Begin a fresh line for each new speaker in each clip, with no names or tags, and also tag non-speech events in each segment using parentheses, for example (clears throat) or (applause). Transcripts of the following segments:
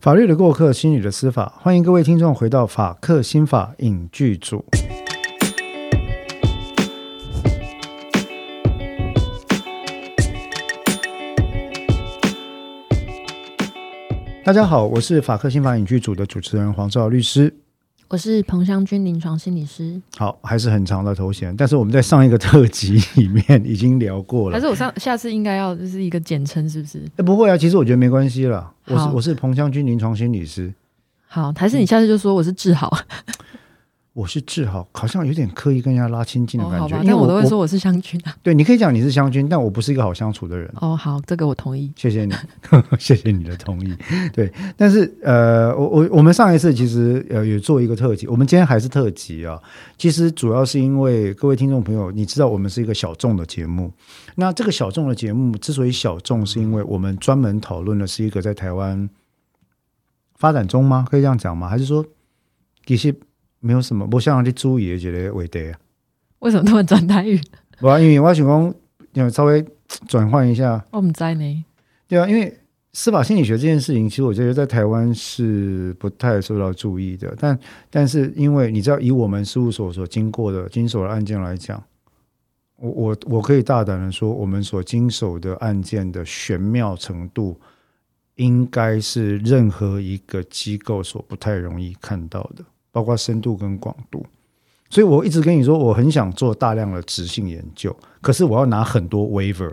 法律的过客，心理的司法，欢迎各位听众回到法客心法影剧组。大家好，我是法客心法影剧组的主持人黄兆律师。
我是彭湘君，临床心理师。
好，还是很长的头衔，但是我们在上一个特辑里面已经聊过了。
还是我上下次应该要就是一个简称，是不是？
哎，不会啊，其实我觉得没关系了。我是我是彭湘君，临床心理师。
好，还是你下次就说我是志豪，
我是志豪，好像有点刻意跟人家拉亲近的
哦，
感觉。
好吧，
因为我
但我都会说我是湘军啊。(laughs)
对，你可以讲你是湘军，但我不是一个好相处的人。
哦，好，这个我同意。
谢谢你，(laughs) 谢谢你的同意。对，但是呃，我我我们上一次其实呃有做一个特辑，我们今天还是特辑啊。其实主要是因为各位听众朋友，你知道我们是一个小众的节目。那这个小众的节目之所以小众，是因为我们专门讨论的是一个在台湾发展中吗？可以这样讲吗？还是说其实没有什么，我想你注意的这个话题啊？
为什么突然转台语？
不啊，因为我想讲，要稍微转换一下。
我们在呢。
对啊，因为司法心理学这件事情，其实我觉得在台湾是不太受到注意的。但但是因为你知道，以我们事务所所经过的经手的案件来讲，我我我可以大胆的说，我们所经手的案件的玄妙程度，应该是任何一个机构所不太容易看到的，包括深度跟广度。所以我一直跟你说，我很想做大量的直性研究，可是我要拿很多 waiver。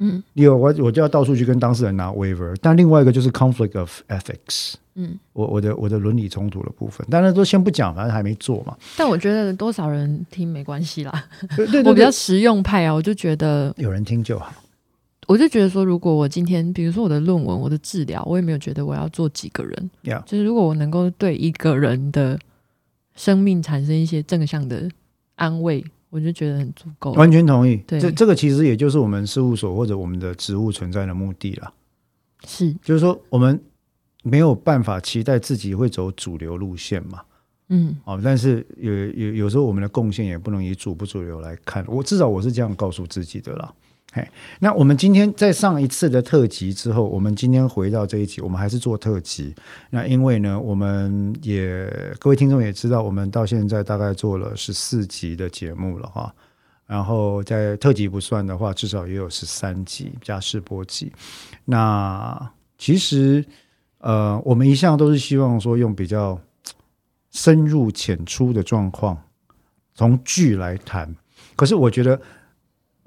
嗯
有我我就要到处去跟当事人拿 waiver，但另外一个就是 conflict of ethics，
嗯，
我我的我的伦理冲突的部分，当然都先不讲，反正还没做嘛。
但我觉得多少人听没关系啦。
对对对对，
我比较实用派啊，我就觉得，
有人听就好。
我就觉得说，如果我今天，比如说我的论文、我的治疗，我也没有觉得我要做几个人。
Yeah
就是如果我能够对一个人的生命产生一些正向的安慰，我就觉得很足够。
完全同意。
对
这这个其实也就是我们事务所或者我们的职务存在的目的了。
是，
就是说，我们没有办法期待自己会走主流路线嘛。
嗯
哦，但是有有有时候我们的贡献也不能以主不主流来看，我至少我是这样告诉自己的啦。嘿，那我们今天在上一次的特辑之后，我们今天回到这一集，我们还是做特辑。那因为呢，我们也各位听众也知道，我们到现在大概做了十四集的节目了哈。然后在特辑不算的话，至少也有十三集加试播集。那其实呃，我们一向都是希望说用比较深入浅出的状况，从剧来谈。可是我觉得，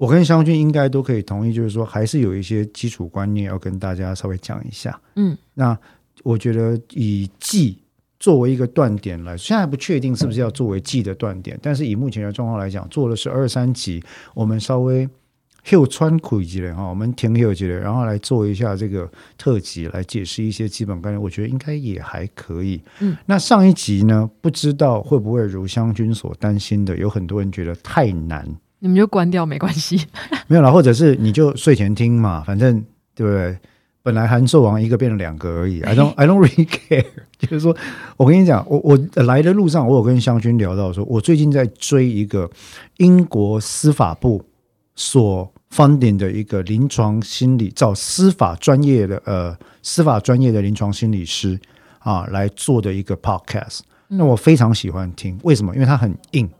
我跟湘君应该都可以同意，就是说，还是有一些基础观念要跟大家稍微讲一下。
嗯
那我觉得以季作为一个断点来，现在不确定是不是要作为季的断点，但是以目前的状况来讲，做了是二三集，我们稍微。又穿苦一类哈，我们停休一类，然后来做一下这个特辑，来解释一些基本概念，我觉得应该也还可以。
嗯，
那上一集呢，不知道会不会如湘君所担心的，有很多人觉得太难，
你们就关掉没关系。(laughs)
没有啦，或者是你就睡前听嘛，反正对不对？本来韩寿王一个变成两个而已，(laughs) I don't I don't really care。(laughs) 就是说我跟你讲，我我来的路上，我有跟湘军聊到说，我最近在追一个英国司法部所 funding 的一个临床心理，找司法专业的呃司法专业的临床心理师啊来做的一个 podcast。那我非常喜欢听，为什么？因为它很硬，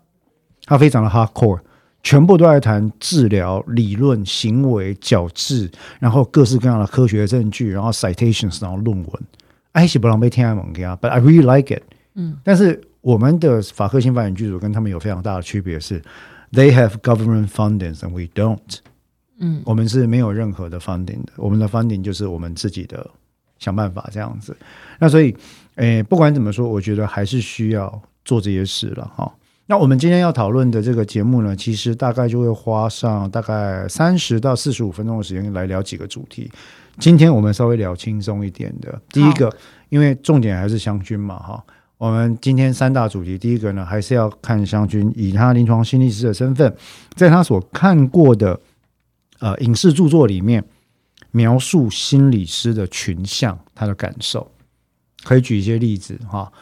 它非常的 hardcore。全部都在谈治疗、理论、行为、矫治，然后各式各样的科学证据，然后 citations，然后论文。哎，是不让被天安门给啊，but I really like it。
嗯，
但是我们的法科新发展剧组跟他们有非常大的区别是，they have government funding and we don't。
嗯
我们是没有任何的 funding 的，我们的 funding 就是我们自己的想办法这样子。那所以，诶，不管怎么说，我觉得还是需要做这些事了哈。那我们今天要讨论的这个节目呢，其实大概就会花上大概三十到四十五分钟的时间来聊几个主题。今天我们稍微聊轻松一点的，第一个，因为重点还是湘君嘛哈。我们今天三大主题，第一个呢，还是要看湘君以他临床心理师的身份，在他所看过的呃影视著作里面，描述心理师的群像，他的感受，可以举一些例子哈，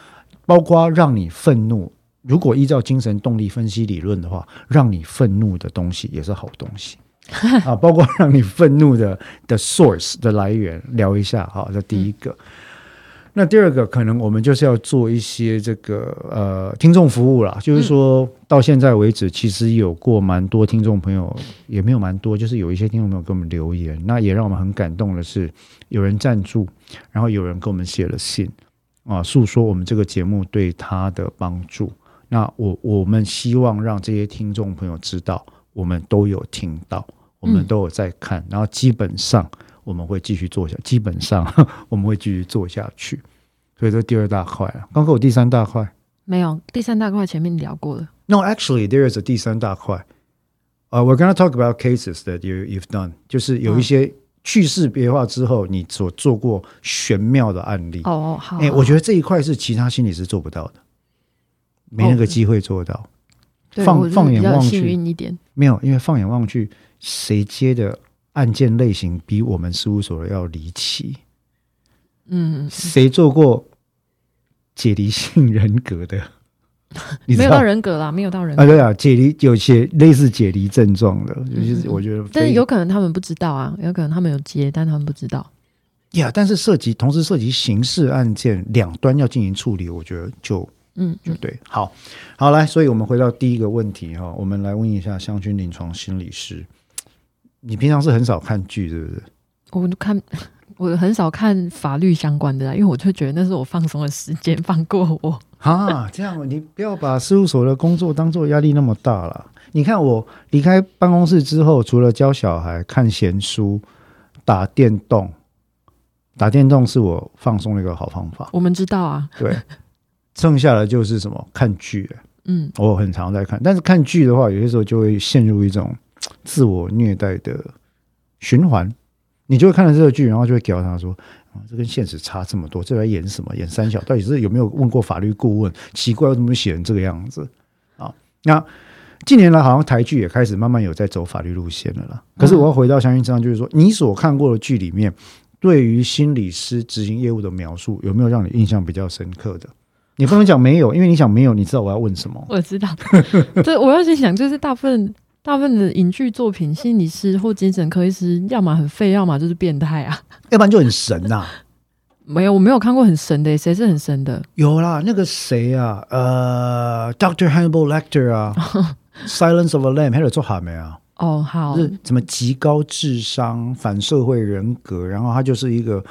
包括让你愤怒。如果依照精神动力分析理论的话，让你愤怒的东西也是好东西 (laughs) 啊，包括让你愤怒的的 source 的来源，聊一下哈，这第一个。那第二个可能我们就是要做一些这个呃听众服务啦，就是说到现在为止，其实有过蛮多听众朋友，也没有蛮多，就是有一些听众朋友给我们留言，那也让我们很感动的是，有人赞助，然后有人给我们写了信啊，诉说我们这个节目对他的帮助。那我我们希望让这些听众朋友知道，我们都有听到，我们都有在看，然后基本上。我们会继续做下，基本上 (laughs) 我们会继续做下去。所以这第二大块了。刚刚我第三大块
没有？第三大块前面聊过了。
No, actually, there is a 第三大块。呃，we're gonna talk about cases that you you've done，就是有一些去世别化之后你所做过玄妙的案例。
哦哦，好。
哎，我觉得这一块是其他心理师做不到的，没那个机会做到。放放眼望去，
一点
没有，因为放眼望去，谁接的？案件类型比我们事务所的要离奇，
嗯，
谁做过解离性人格的？(laughs)
没有到人格啦，没有到人
啊，对啊，解离有些类似解离症状的，就是我觉得，
但是有可能他们不知道啊，有可能他们有接，但他们不知道。
呀，但是涉及同时涉及刑事案件两端要进行处理，我觉得就
嗯，
就对，好好来，所以我们回到第一个问题哈，我们来问一下湘军临床心理师。你平常是很少看剧，是不是？
我看我很少看法律相关的啦，因为我就觉得那是我放松的时间，放过我 (laughs)
啊。这样，你不要把事务所的工作当做压力那么大了。你看，我离开办公室之后，除了教小孩、看闲书、打电动，打电动是我放松的一个好方法。
我们知道啊，
对。剩下的就是什么看剧，
嗯，
我很常在看，但是看剧的话，有些时候就会陷入一种。自我虐待的循环，你就会看了这个剧，然后就会屌他说：“啊，这跟现实差这么多，这在演什么？演三小？到底是有没有问过法律顾问？奇怪，为什么写成这个样子？”啊，那近年来好像台剧也开始慢慢有在走法律路线了啦。可是我要回到相信这样，就是说，你所看过的剧里面，对于心理师执行业务的描述，有没有让你印象比较深刻的？你不能讲没有，因为你讲没有，你知道我要问什么？
我知道，(laughs) 对，我要先想，就是大部分。大部分的影剧作品，心理师或精神科医师，要么很废，要么就是变态啊，(laughs)
要不然就很神呐。
没有，我没有看过很神的，谁是很神的？
有啦，那个谁啊，呃，Doctor Hannibal Lecter 啊，(laughs)《Silence of a Lamb》还有做好没啊？
哦，好，
是什么极高智商、反社会人格，然后他就是一个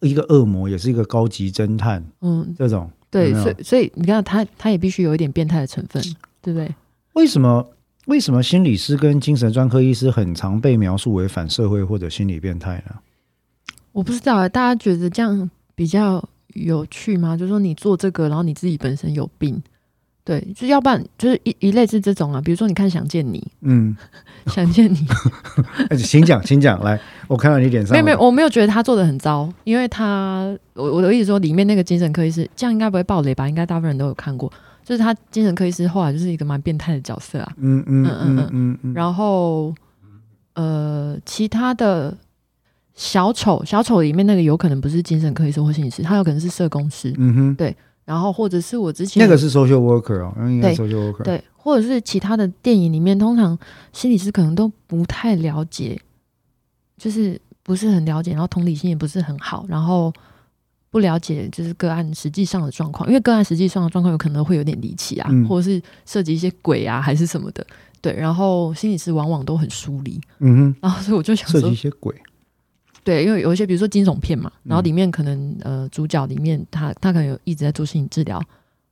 一个恶魔，也是一个高级侦探。
嗯，
这种
对，所以所以你看，他他也必须有一点变态的成分，对不对？
为什么？为什么心理师跟精神专科医师很常被描述为反社会或者心理变态呢？
我不知道啊，大家觉得这样比较有趣吗？就是说你做这个，然后你自己本身有病，对，就要不然就是一一类是这种啊。比如说，你看《想见你》，
嗯，(laughs)《
想见你》，(laughs)
请讲，请讲，来，我看到你脸上
没有没有，我没有觉得他做的很糟，因为他我我的意思说，里面那个精神科医师，这样应该不会爆雷吧？应该大部分人都有看过。就是他精神科医师后来就是一个蛮变态的角色啊，
嗯嗯嗯嗯嗯，
然后呃，其他的小丑小丑里面那个有可能不是精神科医师或心理师，他有可能是社工师，
嗯哼，
对，然后或者是我之前
那个是 social worker 哦，应该 social worker，
对，或者是其他的电影里面，通常心理师可能都不太了解，就是不是很了解，然后同理心也不是很好，然后。不了解就是个案实际上的状况，因为个案实际上的状况有可能会有点离奇啊，或者是涉及一些鬼啊，还是什么的。对，然后心理师往往都很疏离，
嗯哼。
然后所以我就想
涉及一些鬼，
对，因为有一些比如说惊悚片嘛，然后里面可能呃主角里面他他可能有一直在做心理治疗，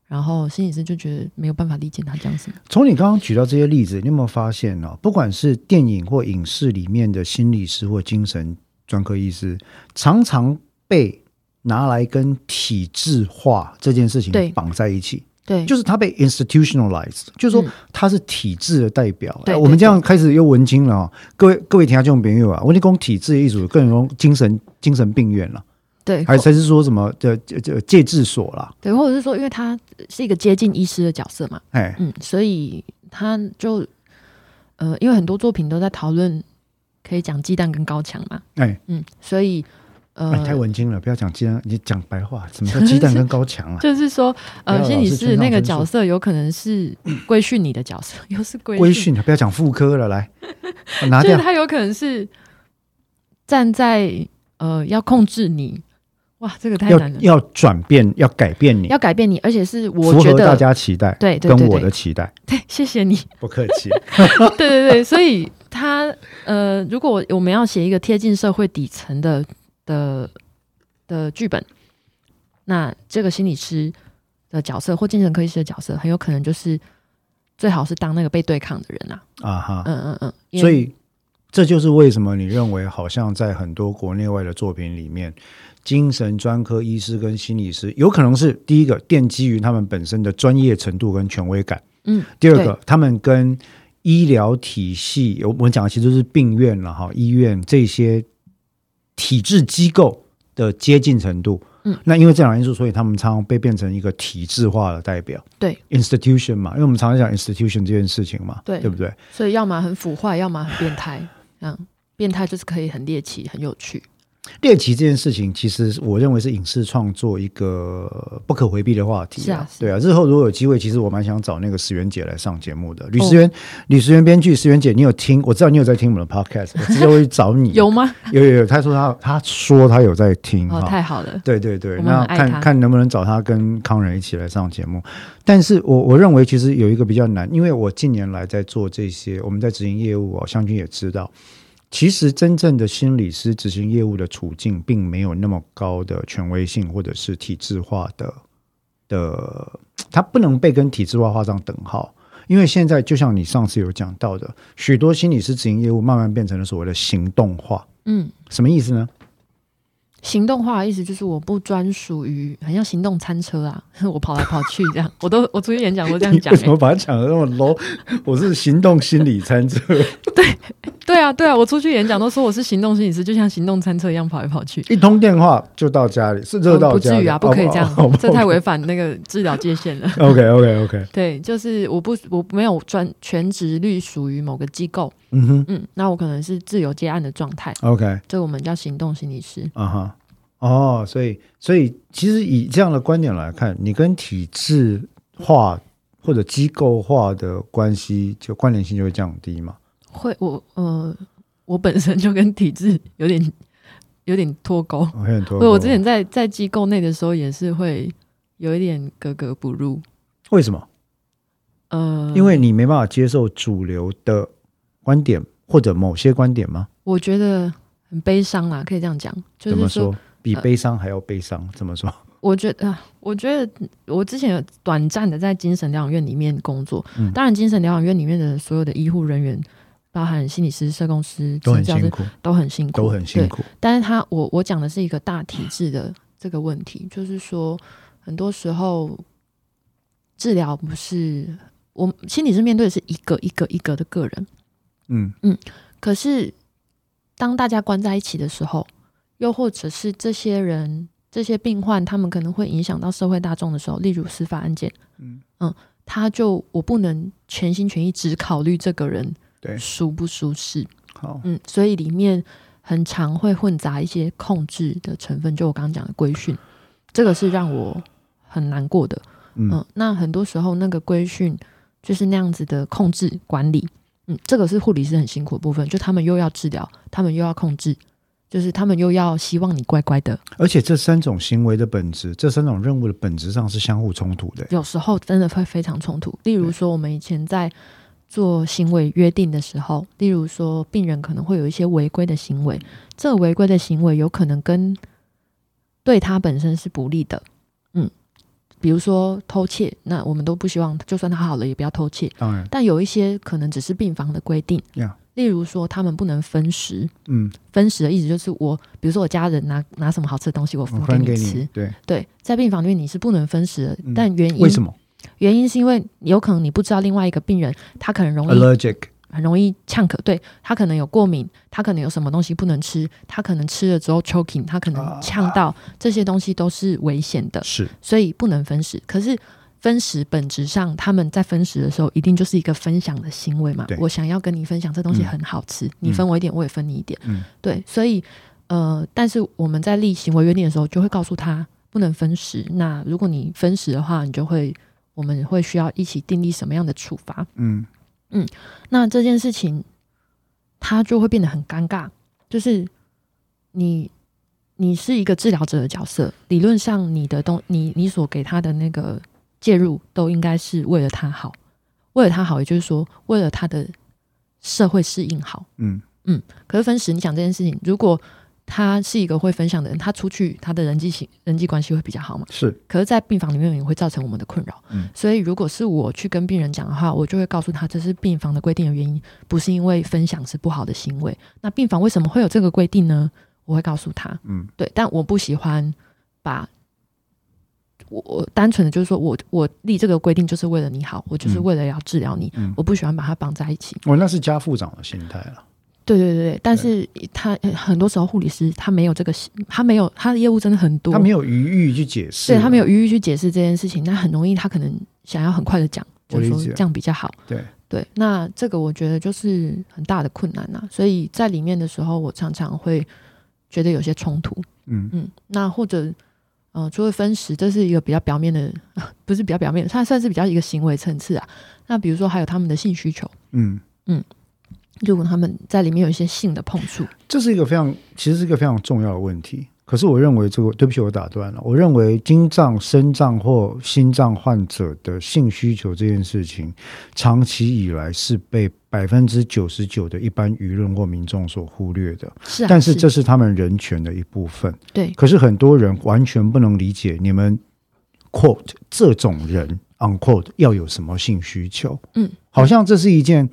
然后心理师就觉得没有办法理解他这样子。
从你刚刚举到这些例子，你有没有发现呢？不管是电影或影视里面的心理师或精神专科医师，常常被拿来跟体制化这件事情绑在一起，
对，
就是他被 institutionalized，就是说他是体制的代表。
对，
我们这样开始又文青了啊！各位各位听下这种朋友啊，我你讲体制一组，更容精神精神病院了，
对，
还才是说什么这这戒治所啦？
对，或者是说，因为他是一个接近医师的角色嘛，
哎，
嗯，所以他就呃，因为很多作品都在讨论可以讲鸡蛋跟高墙嘛，
哎，
嗯，所以。呃，
太文青了，不要讲鸡蛋，你讲白话，(laughs) 什么叫鸡蛋跟高墙啊？
就是说，呃，心理师那个角色有可能是规训你的角色，(laughs) 又是规规
训，不要讲妇科了，来 (laughs) 拿
掉。就是他有可能是站在呃要控制你，哇，这个太
要
难了，
要转变，要改变你，
要改变你，而且是我觉
符合大家期待，
对对
跟我的期待。
对，谢谢你。
不客气。
对对对，所以他呃，如果我们要写一个贴近社会底层的的的剧本，那这个心理师的角色或精神科医师的角色，很有可能就是最好是当那个被对抗的人啊。
啊哈，
嗯嗯嗯，
所以这就是为什么你认为好像在很多国内外的作品里面，精神专科医师跟心理师有可能是第一个奠基于他们本身的专业程度跟权威感，
嗯，
第二个他们跟医疗体系，我们讲的其实是病院了哈，医院这些体制机构的接近程度。
嗯，
那因为这两个因素，所以他们常常被变成一个体制化的代表
对
，institution 嘛，因为我们常常讲 institution 这件事情嘛，
对
对不对？
所以要么很腐坏，要么很变态。嗯，变态就是可以很猎奇、很有趣。
猎奇这件事情，其实我认为是影视创作一个不可回避的话题、
是啊
对啊。日后如果有机会，其实我蛮想找那个石原姐来上节目的。吕石原，吕石原编剧，石原姐，你有听？我知道你有在听我们的 (laughs) podcast，我直接会去找你。
有吗？
有有有，他说他他说他有在听
哦，
哈。
太好了。
对对对，那看看能不能找他跟康仁一起来上节目。但是我我认为其实有一个比较难，因为我近年来在做这些，我们在执行业务哦，湘军也知道，其实真正的心理师执行业务的处境，并没有那么高的权威性或者是体制化的的，它不能被跟体制化画上等号。因为现在就像你上次有讲到的，许多心理师执行业务慢慢变成了所谓的行动化，
嗯，
什么意思呢？
行动化的意思就是我不专属于，很像行动餐车啊，(laughs) 我跑来跑去这样，(laughs) 我都我出去演讲都这样讲、
为什么
欸。
把它讲的那么 low？我是行动心理餐车，(laughs)
对啊，对啊，我出去演讲都说我是行动心理师，就像行动餐车一样跑来跑去。
一通电话就到家里，是热
呃
到
不至于啊，不可以这样这太违反那个治疗界限了。
OK OK OK，
对，就是我不我没有专全职隶属于某个机构，
嗯哼
嗯，那我可能是自由接案的状态
，，OK，
这我们叫行动心理师。
啊哈，哦，所以所以其实以这样的观点来看，你跟体制化或者机构化的关系，就关联性就会降低嘛。
会我呃，我本身就跟体制有点有点脱钩。
我很多，
对，我之前在在机构内的时候也是会有一点格格不入。
为什么？
呃，
因为你没办法接受主流的观点或者某些观点吗？
我觉得很悲伤啦，可以这样讲，就是
怎么说？比
呃
悲伤还要悲伤？怎么说？(laughs)
我觉得，啊我觉得我之前有短暂的在精神疗养院里面工作，
嗯
当然，精神疗养院里面的所有的医护人员，包含心理师、社工师、
都很辛苦，
都很辛苦，
都很辛。苦。
但是他，我我讲的是一个大体制的这个问题，就是说，很多时候治疗不是我心理师面对的是一个一个一个的个人，
嗯嗯
可是当大家关在一起的时候，又或者是这些人、这些病患，他们可能会影响到社会大众的时候，例如司法案件，
嗯。
他就我不能全心全意只考虑这个人
对。
舒不舒适，
好，
嗯，所以里面很常会混杂一些控制的成分，就我刚刚讲的规训，这个是让我很难过的，
嗯。
嗯，那很多时候那个规训就是那样子的控制管理，嗯，这个是护理师很辛苦的部分，就他们又要治疗，他们又要控制，就是他们又要希望你乖乖的，
而且这三种行为的本质，这三种任务的本质上是相互冲突的。
有时候真的会非常冲突。例如说，我们以前在做行为约定的时候，例如说病人可能会有一些违规的行为，这违规的行为有可能跟对他本身是不利的，嗯，比如说偷窃，那我们都不希望，就算他好了也不要偷窃。
当然，
但有一些可能只是病房的规定
呀
例如说他们不能分食。
嗯，
分食的意思就是我，比如说我家人拿拿什么好吃的东西，我分
给
给你吃。
你，对，
对，在病房里面你是不能分食的，
嗯
但原因
为什么
原因是因为有可能你不知道另外一个病人他可能容易
？allergic，
很容易呛咳，对他可能有过敏，他可能有什么东西不能吃，他可能吃了之后 choking，他可能呛到，这些东西都是危险的，
是
所以不能分食。可是分食本质上，他们在分食的时候，一定就是一个分享的行为嘛。我想要跟你分享这东西
嗯
很好吃，你分我一点，我也分你一点。
嗯
对，所以呃，但是我们在立行为约定的时候，就会告诉他不能分食。那如果你分食的话，你就会我们会需要一起订立什么样的处罚？
嗯嗯
那这件事情，他就会变得很尴尬，就是你你是一个治疗者的角色，理论上你的东你你所给他的那个介入都应该是为了他好，为了他好，也就是说为了他的社会适应好。
嗯嗯
可是分时，你想这件事情，如果他是一个会分享的人，他出去他的人际性人际关系会比较好嘛？
是
可是，在病房里面也会造成我们的困扰。
嗯
所以如果是我去跟病人讲的话，我就会告诉他，这是病房的规定的原因，不是因为分享是不好的行为。那病房为什么会有这个规定呢？我会告诉他，
嗯
对，但我不喜欢把。我我单纯的就是说我我立这个规定就是为了你好，我就是
嗯
为了要治疗你，
嗯，
我不喜欢把它绑在一起。
我那是家父长的心态了。
对对对对，但是他很多时候护理师他没有这个，他没有他的业务真的很多，
他没有余裕去解释，
对他没有余裕去解释这件事情，那很容易他可能想要很快的讲，就是说这样比较好。
对，
对，那这个我觉得就是很大的困难呐、所以在里面的时候，我常常会觉得有些冲突。
嗯
嗯，那或者呃，除了分食，这是一个比较表面的，(laughs) 不是比较表面的，它算是比较一个行为层次啊。那比如说还有他们的性需求，
嗯嗯，
如果他们在里面有一些性的碰触，
这是一个非常，其实是一个非常重要的问题。可是我认为这个，对不起，我打断了。我认为经脏、肾脏或心脏患者的性需求这件事情，长期以来是被百分之九十九的一般舆论或民众所忽略的。
是啊，
但是这是他们人权的一部分。
对
可是很多人完全不能理解你们 quote 这种人 unquote 要有什么性需求，
嗯，
好像这是一件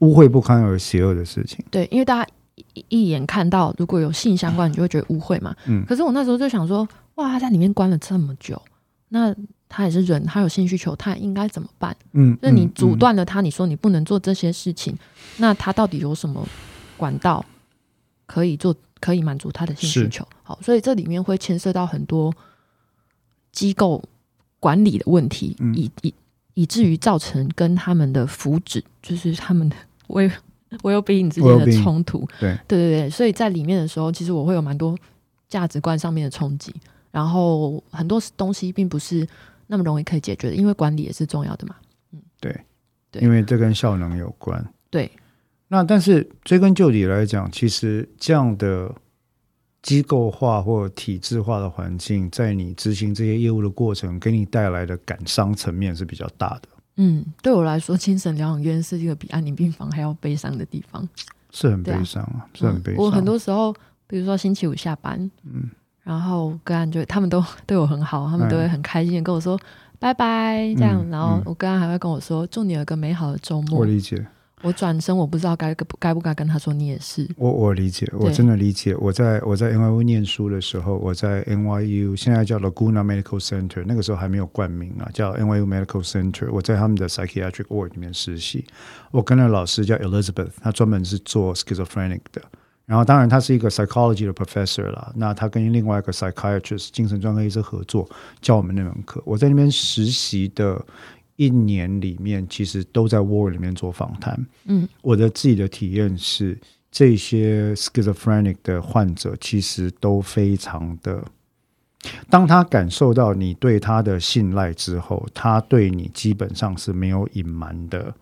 污秽不堪而邪恶的事情。
对，因为大家一一眼看到如果有性相关，你就会觉得污秽嘛。
嗯
可是我那时候就想说，哇，他在里面关了这么久，那他也是人，他有性需求，他应该怎么办？
嗯，
那你
嗯
阻断了他，你说你不能做这些事情，那他到底有什么管道可以做，可以满足他的性需求？好，所以这里面会牵涉到很多机构管理的问题，
嗯
以以以至于造成跟他们的福祉，就是他们的 well well being 之间的冲突。
对
对对对，所以在里面的时候，其实我会有蛮多价值观上面的冲击，然后很多东西并不是那么容易可以解决的，因为管理也是重要的嘛。嗯对
因为这跟效能有关。
对，
那但是追根究底来讲，其实这样的机构化或体制化的环境，在你执行这些业务的过程，给你带来的感伤层面是比较大的，
嗯，对我来说，精神疗养院是一个比安宁病房还要悲伤的地方。
是很悲伤啊，是很悲伤。
我很多时候，比如说星期五下班，
嗯，
然后个案就他们都 (laughs) 对我很好，他们都会很开心的跟我说拜拜这样，
嗯
然后
嗯
我个案还会跟我说祝你有个美好的周末我。
理解，
我转身我不知道该该不该跟他说你也是。
我我理解，我真的理解。我在我在 NYU 念书的时候，我在 NYU 现在叫 Laguna Medical Center，那个时候还没有冠名啊，叫 NYU Medical Center。我在他们的 psychiatric ward 里面实习，我跟那老师叫 Elizabeth，她专门是做 schizophrenic 的。然后，当然，他是一个 psychology 的 professor 啦。那他跟另外一个 psychiatrist 精神专科医生合作教我们那门课。我在那边实习的一年里面，其实都在 ward 里面做访谈。
嗯，
我的自己的体验是，这些 schizophrenic 的患者其实都非常的，当他感受到你对他的信赖之后，他对你基本上是没有隐瞒的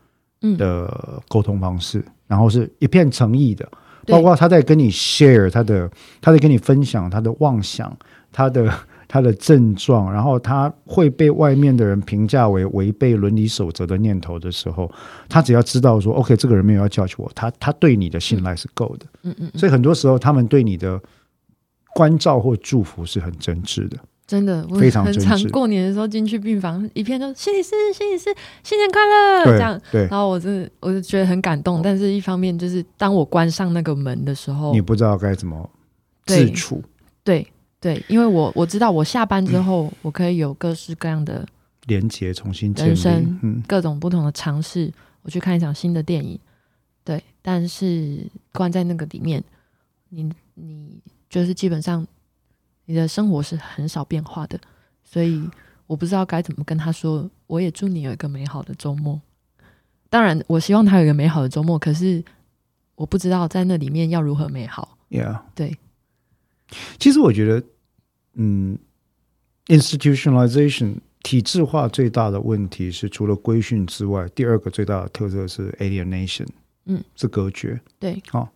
嗯，
的沟通方式，然后是一片诚意的，
对
包括他在跟你 share 他的，他在跟你分享他的妄想，他的他的症状，然后他会被外面的人评价为违背伦理守则的念头的时候，他只要知道说，OK，这个人没有要 judge 我，他他对你的信赖是够的，
嗯嗯嗯，
所以很多时候他们对你的关照或祝福是很真挚的。
真的，我
非常
过年的时候进去病房，一片都心理师，心理师，新年快乐！这样。然后我真的，我就觉得很感动，但是一方面就是当我关上那个门的时候
你，不知道该怎么
对
自处，
对对，因为我我知道我下班之后，我可以有各式各样的
连接重新
人生，
嗯，
各种不同的尝试，我去看一场新的电影，对，但是关在那个里面，你你就是基本上你的生活是很少变化的，所以我不知道该怎么跟他说。我也祝你有一个美好的周末。当然，我希望他有一个美好的周末，可是我不知道在那里面要如何美好。
Yeah，
对，
其实我觉得，嗯，institutionalization 体制化最大的问题是，除了规训之外，第二个最大的特色是 alienation，
嗯，
是隔绝。
对，好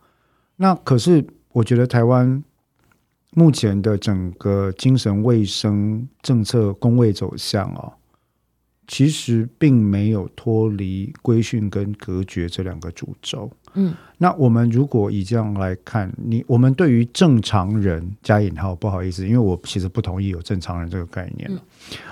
那可是我觉得台湾目前的整个精神卫生政策工位走向哦，其实并没有脱离规训跟隔绝这两个主轴。
嗯，
那我们如果以这样来看，你我们对于正常人加引号，不好意思，因为我其实不同意有正常人这个概念了。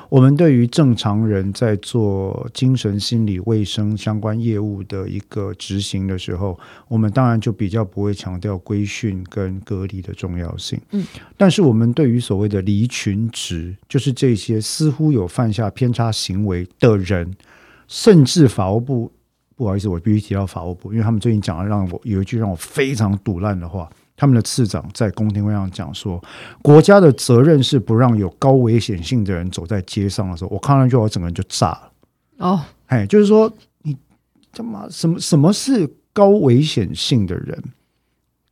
我们对于正常人在做精神心理卫生相关业务的一个执行的时候，我们当然就比较不会强调规训跟隔离的重要性。
嗯，
但是我们对于所谓的离群值，就是这些似乎有犯下偏差行为的人，甚至法务部。不好意思，我必须提到法务部，因为他们最近讲了让我有一句让我非常堵烂的话。他们的次长在公听会上讲说，国家的责任是不让有高危险性的人走在街上的时候，我看上去我整个人就炸了。
哦，
哎，就是说你他妈什么什么是高危险性的人？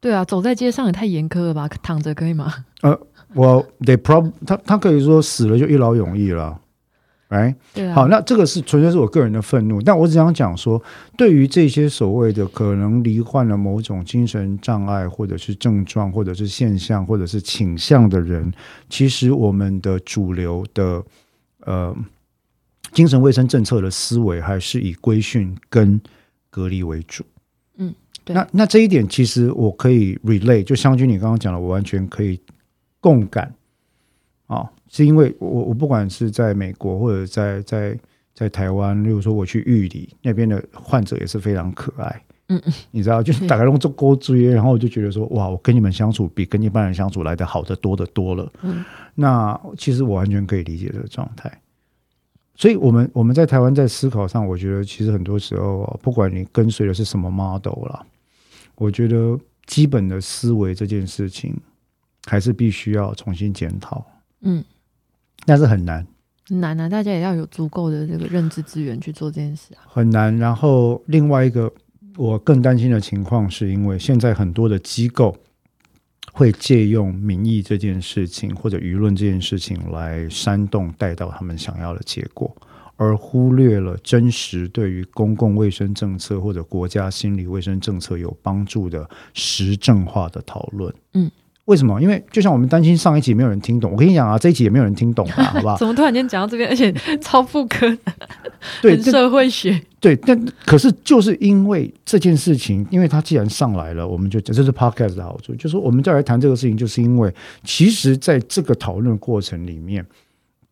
对啊，走在街上也太严苛了吧？躺着可以吗？
呃，我 they prob 他他可以说死了就一劳永逸了。哎，
对啊。
好，那这个是纯粹是我个人的愤怒，但我只想讲说，对于这些所谓的可能罹患了某种精神障碍，或者是症状，或者是现象，或者是倾向的人，其实我们的主流的呃精神卫生政策的思维还是以规训跟隔离为主。
嗯，对。
那那这一点其实我可以 relay，就相君你刚刚讲的，我完全可以共感啊。是因为我我不管是在美国或者在在在台湾，例如说我去玉里那边的患者也是非常可爱，
嗯嗯，
你知道，就是打开用做钩追，然后我就觉得说，哇，我跟你们相处比跟一般人相处来的好的多的多了。
嗯，
那其实我完全可以理解这个状态。所以，我们我们在台湾在思考上，我觉得其实很多时候，不管你跟随的是什么 model 啦，我觉得基本的思维这件事情还是必须要重新检讨。
嗯。
但是很难，
很难啊！大家也要有足够的这个认知资源去做这件事啊。
很难。然后另外一个我更担心的情况，是因为现在很多的机构会借用民意这件事情或者舆论这件事情来煽动带到他们想要的结果，而忽略了真实对于公共卫生政策或者国家心理卫生政策有帮助的实证化的讨论。
嗯。
为什么？因为就像我们担心上一集没有人听懂，我跟你讲啊，这一集也没有人听懂啊，(laughs) 好不好？
怎么突然间讲到这边，而且 (laughs) 超复科，
对
社会学，
对，但可是就是因为这件事情，因为它既然上来了，我们就这是 podcast 的好处，就是我们再来谈这个事情，就是因为其实在这个讨论过程里面，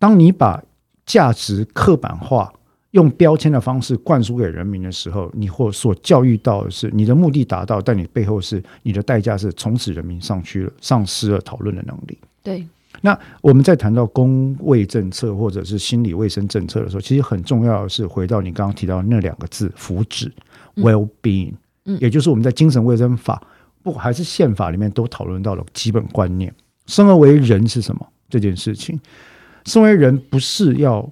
当你把价值刻板化。用标签的方式灌输给人民的时候，你或所教育到的是你的目的达到，但你背后是你的代价是从此人民上去了、丧失了讨论的能力。
对。
那我们在谈到公卫政策或者是心理卫生政策的时候，其实很重要的是回到你刚刚提到那两个字“福祉 ”（well-being），
嗯，
也就是我们在精神卫生法不还是宪法里面都讨论到了基本观念：生而为人是什么这件事情。生为人不是要。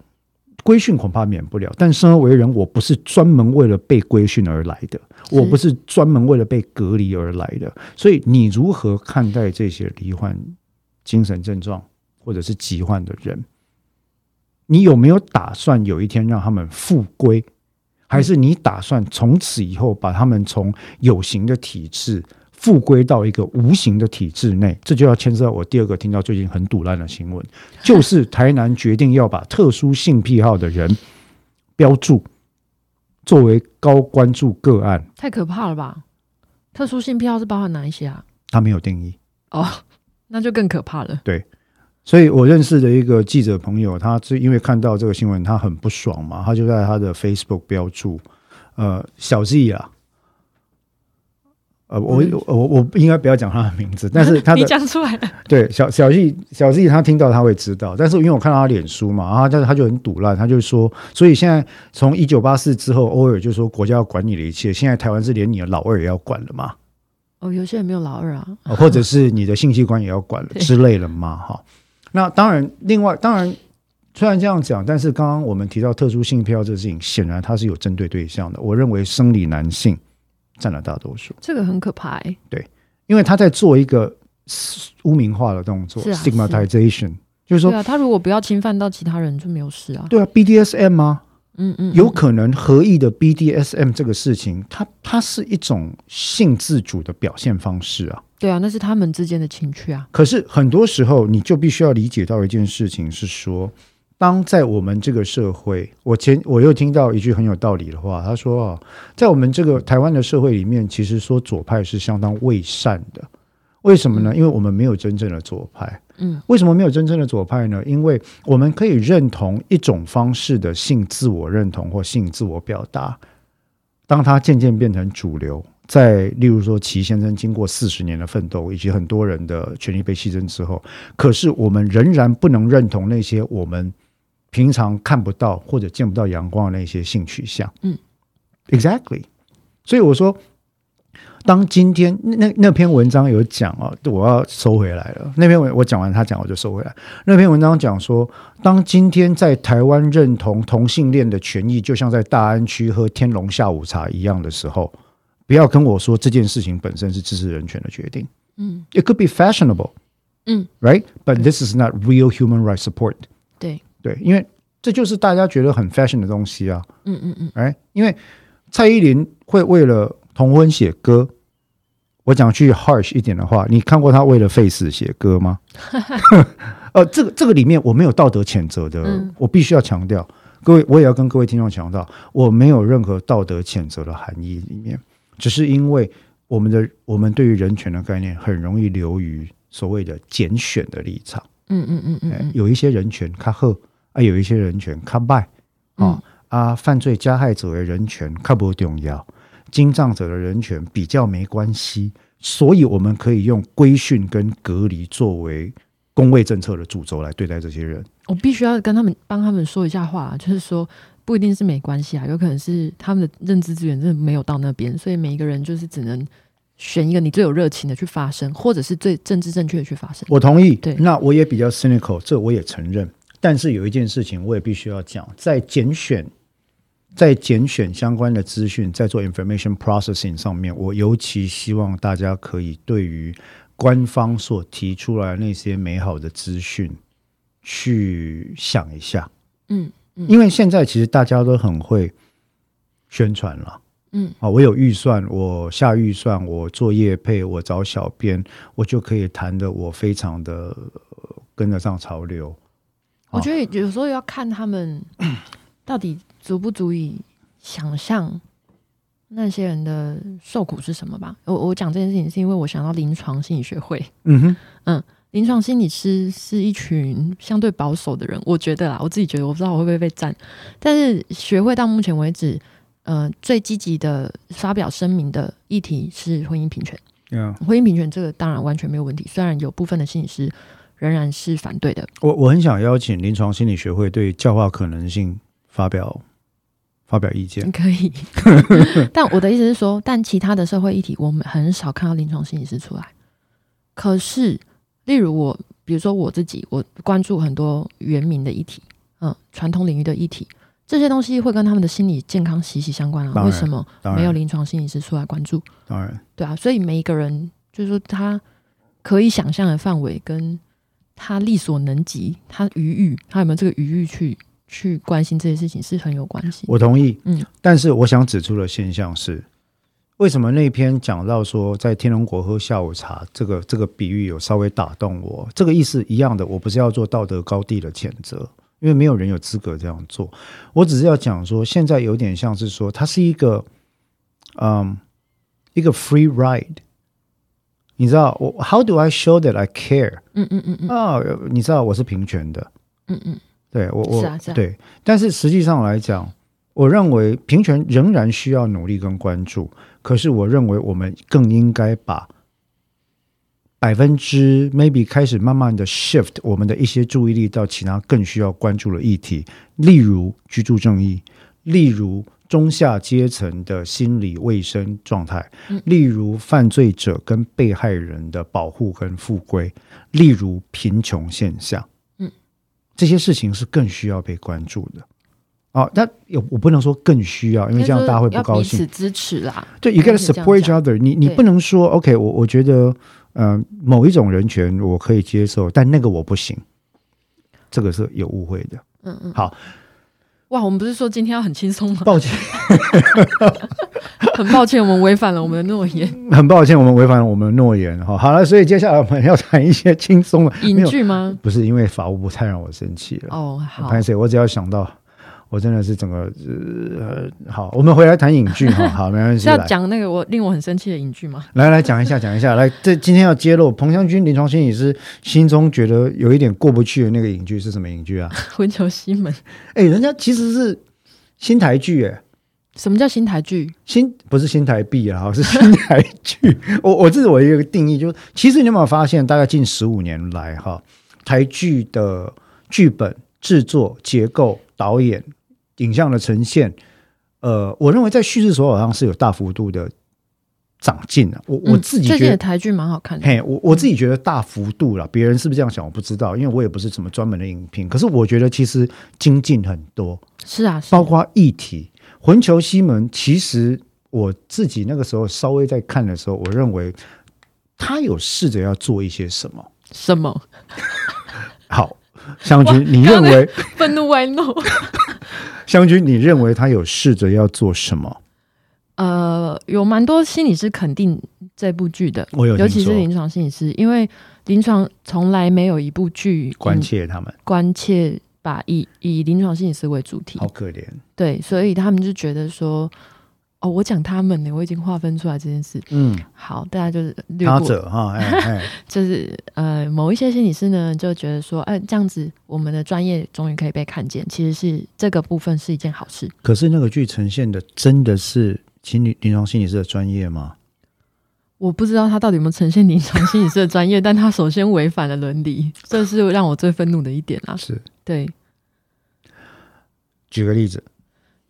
规训恐怕免不了，但生而为人，我不是专门为了被规训而来的，我不是专门为了被隔离而来的。所以，你如何看待这些罹患精神症状或者是疾患的人？你有没有打算有一天让他们复归，还是你打算从此以后把他们从有形的体制？复归到一个无形的体制内，这就要牵涉到我第二个听到最近很堵烂的新闻，就是台南决定要把特殊性癖好的人标注作为高关注个案，
太可怕了吧？特殊性癖好是包含哪一些啊？
他没有定义
哦，那就更可怕了。
对，所以我认识的一个记者朋友，他是因为看到这个新闻，他很不爽嘛，他就在他的 Facebook 标注，呃，小 Z 啊。呃，我我我应该不要讲他的名字，但是他的 (laughs)
你讲出来了。
对，小小易小易他听到他会知道，但是因为我看到他脸书嘛，然后他他就很堵烂，他就说，所以现在从一九八四之后，偶尔就说国家要管你的一切，现在台湾是连你的老二也要管了嘛？
哦，有些人没有老二啊，
或者是你的性器官也要管了之类的嘛？哈，那当然，另外当然虽然这样讲，但是刚刚我们提到特殊性票这个事情，显然它是有针对对象的。我认为生理男性。占了大多数，
这个很可怕。
对，因为他在做一个污名化的动作，stigmatization，就是说，
对啊，他如果不要侵犯到其他人，就没有事啊。
对啊，BDSM 吗？
嗯嗯，
有可能合意的 BDSM 这个事情，它它是一种性自主的表现方式啊。
对啊，那是他们之间的情趣啊。
可是很多时候，你就必须要理解到一件事情，是说，当在我们这个社会，我前我又听到一句很有道理的话，他说啊，在我们这个台湾的社会里面，其实说左派是相当伪善的。为什么呢？因为我们没有真正的左派。
嗯，
为什么没有真正的左派呢？因为我们可以认同一种方式的性自我认同或性自我表达，当它渐渐变成主流，在例如说齐先生经过四十年的奋斗，以及很多人的权利被牺牲之后，可是我们仍然不能认同那些我们平常看不到或者见不到阳光的那些性取向。
嗯
，exactly。所以我说。当今天那那篇文章有讲哦，我要收回来了。那篇文我讲完，他讲我就收回来。那篇文章讲说，当今天在台湾认同同性恋的权益，就像在大安区喝天龙下午茶一样的时候，不要跟我说这件事情本身是支持人权的决定。
嗯
，It could be fashionable，
嗯
，right，but this is not real human rights support。
对
对，因为这就是大家觉得很 fashion 的东西啊。
嗯嗯嗯，
哎，因为蔡依林会为了同婚写歌。我讲句 harsh 一点的话，你看过她为了 face 写歌吗？(laughs) 呃，这个这个里面我没有道德谴责的，我必须要强调，各位，我也要跟各位听众强调，我没有任何道德谴责的含义里面，只是因为我们的我们对于人权的概念很容易流于所谓的拣选的立场。
嗯嗯嗯嗯，
有一些人权卡赫啊，有一些人权卡拜啊啊，犯罪加害者的人权看不重要。经障者的人权比较没关系，所以我们可以用规训跟隔离作为公卫政策的主轴来对待这些人。
我必须要跟他们帮他们说一下话，就是说不一定是没关系啊，有可能是他们的认知资源真的没有到那边，所以每一个人就是只能选一个你最有热情的去发声，或者是最政治正确的去发声。
我同意，
对，
那我也比较 cynical，这我也承认。但是有一件事情我也必须要讲，在拣选。在拣选相关的资讯，在做 information processing 上面，我尤其希望大家可以对于官方所提出来那些美好的资讯去想一下。
嗯，嗯
因为现在其实大家都很会宣传了。
嗯，
啊，我有预算，我下预算，我做业配，我找小编，我就可以谈的我非常的跟得上潮流。
我觉得有时候要看他们 (clears throat) 到底。足不足以想象那些人的受苦是什么吧？我我讲这件事情是因为我想到临床心理学会。
嗯哼，
嗯，临床心理师是一群相对保守的人，我觉得啦，我自己觉得，我不知道我会不会被赞。但是学会到目前为止，呃，最积极的发表声明的议题是婚姻平权。
嗯，
婚姻平权这个当然完全没有问题，虽然有部分的心理师仍然是反对的。
我我很想邀请临床心理学会对教化可能性发表。发表意见
可以 (laughs) (laughs) 但我的意思是说，但其他的社会议题，我们很少看到临床心理师出来。可是，例如我，比如说我自己，我关注很多原民的议题，嗯，传统领域的议题，这些东西会跟他们的心理健康息息相关啊。为什么没有临床心理师出来关注？
当然，
对啊，所以每一个人，就是说他可以想象的范围，跟他力所能及，他余欲，他有没有这个余欲去？去关心这些事情是很有关系。
我同意，
嗯，
但是我想指出的现象是，为什么那篇讲到说在天龙国喝下午茶这个这个比喻有稍微打动我？这个意思一样的，我不是要做道德高地的谴责，因为没有人有资格这样做。我只是要讲说，现在有点像是说，它是一个，嗯，一个 free ride。你知道我 How do I show that I care？
嗯嗯嗯嗯
啊，你知道我是平权的，
嗯嗯。
对我我
是啊
对，但是实际上来讲，我认为平权仍然需要努力跟关注。可是我认为我们更应该把百分之 maybe 开始慢慢的 shift 我们的一些注意力到其他更需要关注的议题，例如居住正义，例如中下阶层的心理卫生状态，例如犯罪者跟被害人的保护跟复归，例如贫穷现象。嗯这些事情是更需要被关注的哦。但有我不能说更需要，因为这样大家会不高兴。
彼此支持啦，
对，you gotta support each other。你你不能说 OK，我我觉得呃某一种人权我可以接受，但那个我不行。这个是有误会的。
嗯嗯。
好，
哇，我们不是说今天要很轻松吗？
抱歉。(laughs)
很抱歉，我们违反了我们的诺言。(laughs)
很抱歉，我们违反了我们的诺言哈。好了，所以接下来我们要谈一些轻松的
影剧吗？
不是，因为法务部太让我生气了。
哦，好。
潘 Sir，我只要想到，我真的是整个呃，好，我们回来谈影剧哈。(laughs) 好，没关系。
是要讲那个我令我很生气的影剧吗？
来来讲一下，讲一下。来，这今天要揭露彭湘君临床心理师心中觉得有一点过不去的那个影剧是什么影剧啊？(laughs)
魂球西门。
哎，人家其实是新台剧哎。
什么叫新台剧？
新不是新台币啊，是新台剧。(laughs) 我我这是我一个定义，就是其实你有没有发现，大概近十五年来哈，台剧的剧本制作、结构、导演、影像的呈现，呃，我认为在叙事手法上是有大幅度的长进的。我我自己觉得
台剧蛮好看的。
嘿，我我自己觉得大幅度了，别人是不是这样想我不知道，因为我也不是什么专门的影评。可是我觉得其实精进很多。
是啊，
包括议题。魂球西门，其实我自己那个时候稍微在看的时候，我认为他有试着要做一些什么。
什么？(laughs)
好，湘君，你认为 (laughs)
愤怒外露？(laughs)
湘君，你认为他有试着要做什么？
呃，有蛮多心理师肯定这部剧的，
我有，
尤其是临床心理师，因为临床从来没有一部剧
关切他们，
关切。把以以临床心理师为主题，
好可怜。
对，所以他们就觉得说，哦，我讲他们呢，我已经划分出来这件事。嗯，好，大家就是
他者哈，哎 (laughs)
就是呃，某一些心理师呢就觉得说，哎，这样子我们的专业终于可以被看见，其实是这个部分是一件好事。
可是那个剧呈现的真的是心理临床心理师的专业吗？
我不知道他到底有没有呈现临床心理师的专业，(laughs) 但他首先违反了伦理，这是让我最愤怒的一点啊！
是。
对，
举个例子，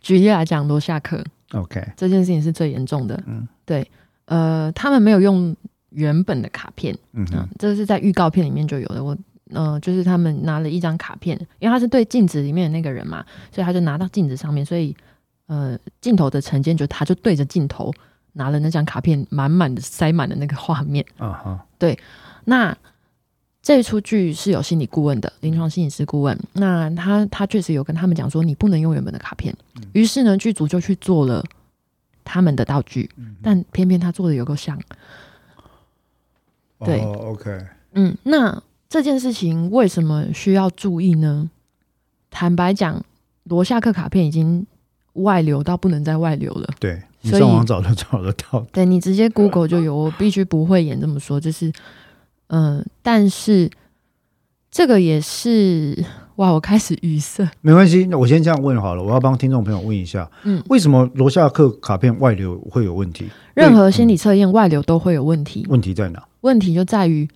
举例来讲，罗夏克
，OK，
这件事情是最严重的。嗯，对，呃，他们没有用原本的卡片，嗯，这是在预告片里面就有的。我，呃，就是他们拿了一张卡片，因为他是对镜子里面的那个人嘛，所以他就拿到镜子上面，所以，呃，镜头的呈现就他就对着镜头拿了那张卡片，满满的塞满了那个画面。啊哈，对，那。这一出剧是有心理顾问的，临床心理师顾问。那他他确实有跟他们讲说，你不能用原本的卡片。于是呢，剧组就去做了他们的道具，但偏偏他做的有够像。
对，OK，
嗯，那这件事情为什么需要注意呢？坦白讲，罗夏克卡片已经外流到不能再外流了。
对，你上网找就找得到。
对你直接 Google 就有，我必须不会演这么说，就是。嗯，但是这个也是哇，我开始语塞。
没关系，那我先这样问好了。我要帮听众朋友问一下，嗯，为什么罗夏克卡片外流会有问题？
任何心理测验外流都会有问题。
问题在哪？
问题就在于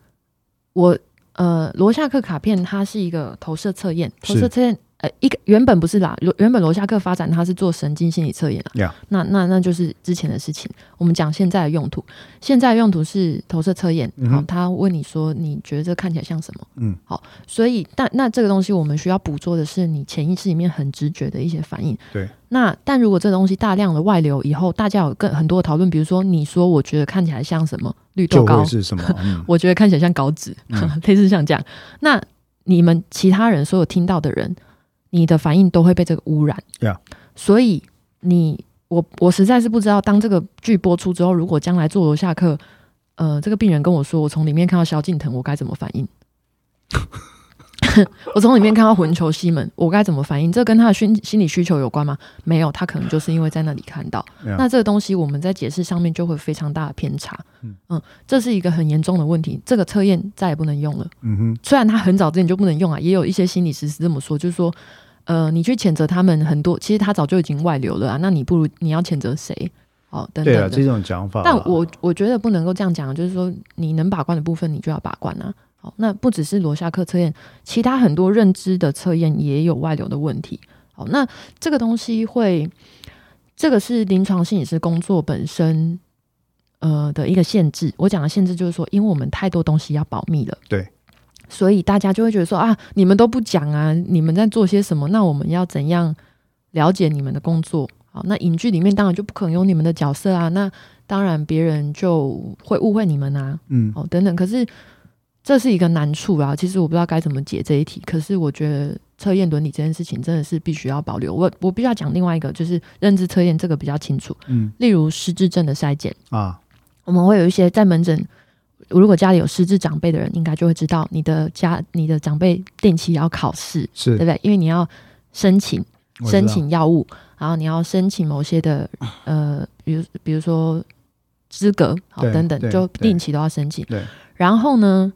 我呃，罗夏克卡片它是一个投射测验，投射测验。呃，一个原本不是啦，原本罗夏克发展他是做神经心理测验
啊，
那那那就是之前的事情。我们讲现在的用途，现在用途是投射测验。好，他问你说，你觉得这看起来像什么？嗯，好，所以但那这个东西我们需要捕捉的是你潜意识里面很直觉的一些反应。
对。
那但如果这东西大量的外流以后，大家有更很多的讨论，比如说你说我觉得看起来像什么绿豆糕
是什么？(laughs)
我觉得看起来像稿纸，(laughs) 类似像这样。那你们其他人所有听到的人。你的反应都会被这个污染，所以你我我实在是不知道，当这个剧播出之后，如果将来做楼下课，呃，这个病人跟我说，我从里面看到萧敬腾，我该怎么反应？(laughs) 我从里面看到魂球西门，我该怎么反应？这跟他的心心理需求有关吗？没有，他可能就是因为在那里看到。那这个东西我们在解释上面就会非常大的偏差。嗯，这是一个很严重的问题。这个测验再也不能用了。嗯哼，虽然他很早之前就不能用啊，也有一些心理师是这么说，就是说，呃，你去谴责他们很多，其实他早就已经外流了啊。那你不如你要谴责谁？哦，等等。对
啊，这种讲法。
但我我觉得不能够这样讲，就是说你能把关的部分，你就要把关啊。好，那不只是罗夏克测验，其他很多认知的测验也有外流的问题。好，那这个东西会，这个是临床心理师工作本身呃的一个限制。我讲的限制就是说，因为我们太多东西要保密了，
对，
所以大家就会觉得说啊，你们都不讲啊，你们在做些什么？那我们要怎样了解你们的工作？好，那影剧里面当然就不可能有你们的角色啊，那当然别人就会误会你们啊，嗯，哦，等等。可是这是一个难处啊，其实我不知道该怎么解这一题。可是我觉得测验伦理这件事情真的是必须要保留。我我必须要讲另外一个，就是认知测验这个比较清楚。
嗯
例如失智症的筛检，
啊，
我们会有一些在门诊，如果家里有失智长辈的人，应该就会知道你的家你的长辈定期要考试，
是
对不对？因为你要申请申请药物，然后你要申请某些的呃，比如比如说资格好等等，就定期都要申请。
对
然后呢，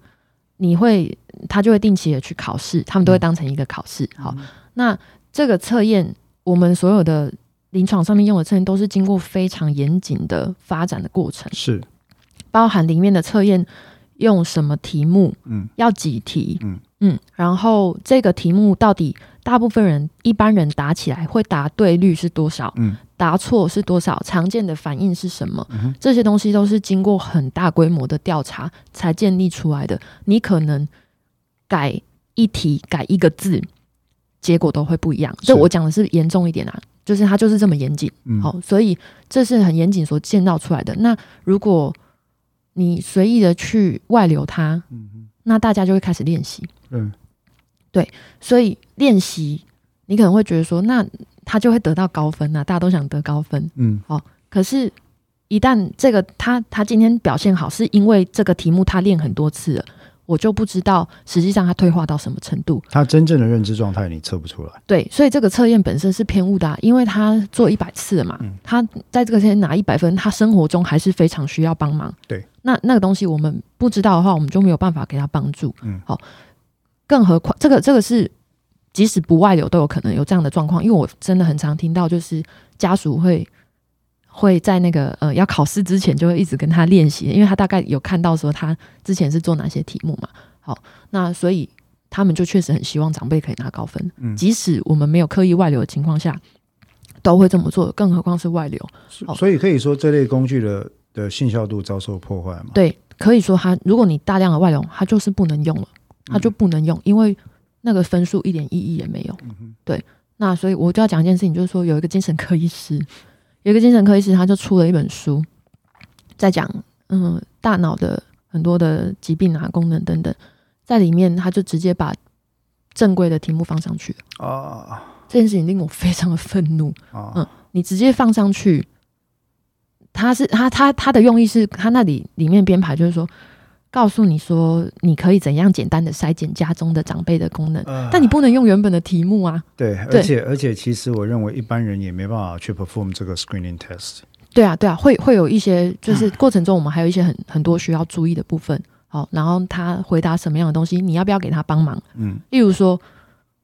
你会他就会定期的去考试，他们都会当成一个考试。好，那这个测验，我们所有的临床上面用的测验都是经过非常严谨的发展的过程，
是。
包含里面的测验用什么题目，
嗯。
要几题，
嗯。
嗯，然后这个题目到底大部分人一般人答起来会答对率是多少，
嗯
答错是多少，常见的反应是什么，
嗯
这些东西都是经过很大规模的调查才建立出来的。你可能改一题、改一个字，结果都会不一样。
是
这我讲的是严重一点啊，就是它就是这么严谨。
嗯
好，所以这是很严谨所建造出来的。那如果你随意的去外流它，
嗯
那大家就会开始练习。
嗯对
所以练习，你可能会觉得说，那他就会得到高分啊，大家都想得高分。
嗯好
可是，一旦这个他他今天表现好，是因为这个题目他练很多次了，我就不知道实际上他退化到什么程度。
他真正的认知状态你测不出来，
对，所以这个测验本身是偏误的、啊，因为他做一百次了嘛，
嗯
他在这个测验拿一百分，他生活中还是非常需要帮忙。
对，
那那个东西我们不知道的话，我们就没有办法给他帮助。
嗯
好，更何况这个这个是即使不外流都有可能有这样的状况，因为我真的很常听到，就是家属会。会在那个呃要考试之前就会一直跟他练习，因为他大概有看到说他之前是做哪些题目嘛。好，那所以他们就确实很希望长辈可以拿高分，
嗯
即使我们没有刻意外流的情况下，都会这么做，更何况是外流。
所以可以说这类工具的的信效度遭受破坏嘛？
对，可以说它，如果你大量的外流，它就是不能用了，它就不能用，因为那个分数一点意义也没有。对，那所以我就要讲一件事情，就是说有一个精神科医师，有一个精神科医师，他就出了一本书，在讲嗯大脑的很多的疾病啊、功能等等，在里面他就直接把正规的题目放上去，
啊
这件事情令我非常的愤怒。
啊
嗯你直接放上去，他是他他他的用意是他那里里面编排就是说，告诉你说你可以怎样简单的筛检家中的长辈的功能，
啊
但你不能用原本的题目啊。
对，
对
而且而且其实我认为一般人也没办法去 perform 这个 screening test。
对啊，对啊，会会有一些就是过程中我们还有一些很很多需要注意的部分。好，然后他回答什么样的东西，你要不要给他帮忙？
嗯
例如说，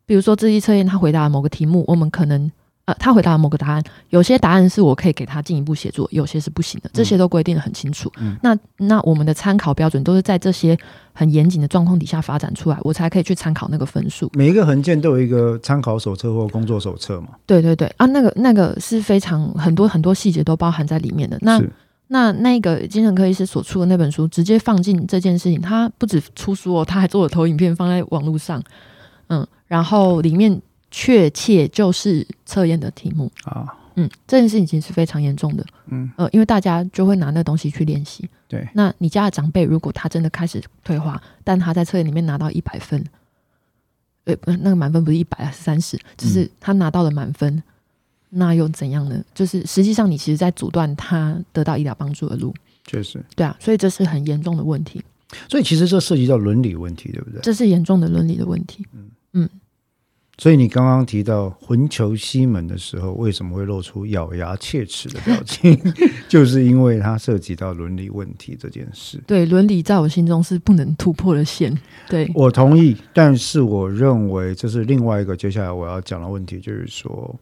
比如说智力测验，他回答了某个题目，我们可能呃，他回答了某个答案，有些答案是我可以给他进一步写作，有些是不行的，这些都规定的很清楚。
嗯
那那我们的参考标准都是在这些很严谨的状况底下发展出来，我才可以去参考那个分数。
每一个横件都有一个参考手册或工作手册嘛？
对对对啊，那个那个是非常很多很多细节都包含在里面的。那那那个精神科医师所出的那本书，直接放进这件事情，他不止出书哦，他还做了投影片放在网络上，嗯，然后里面确切就是测验的题目，
啊，
嗯，这件事情其实是非常严重的，
嗯，
呃，因为大家就会拿那东西去练习。
对，
那你家的长辈如果他真的开始退化，但他在测验里面拿到一百分，呃，不那个满分不是一百，是三十，就是他拿到了满分。那又怎样呢？就是实际上，你其实在阻断他得到医疗帮助的路。
确实。
对啊，所以这是很严重的问题，
所以其实这涉及到伦理问题，对不对？
这是严重的伦理的问题。
所以你刚刚提到魂球西门的时候，为什么会露出咬牙切齿的表情？(laughs) 就是因为它涉及到伦理问题这件事。
对，伦理在我心中是不能突破的线。对，
我同意，但是我认为这是另外一个接下来我要讲的问题，就是说，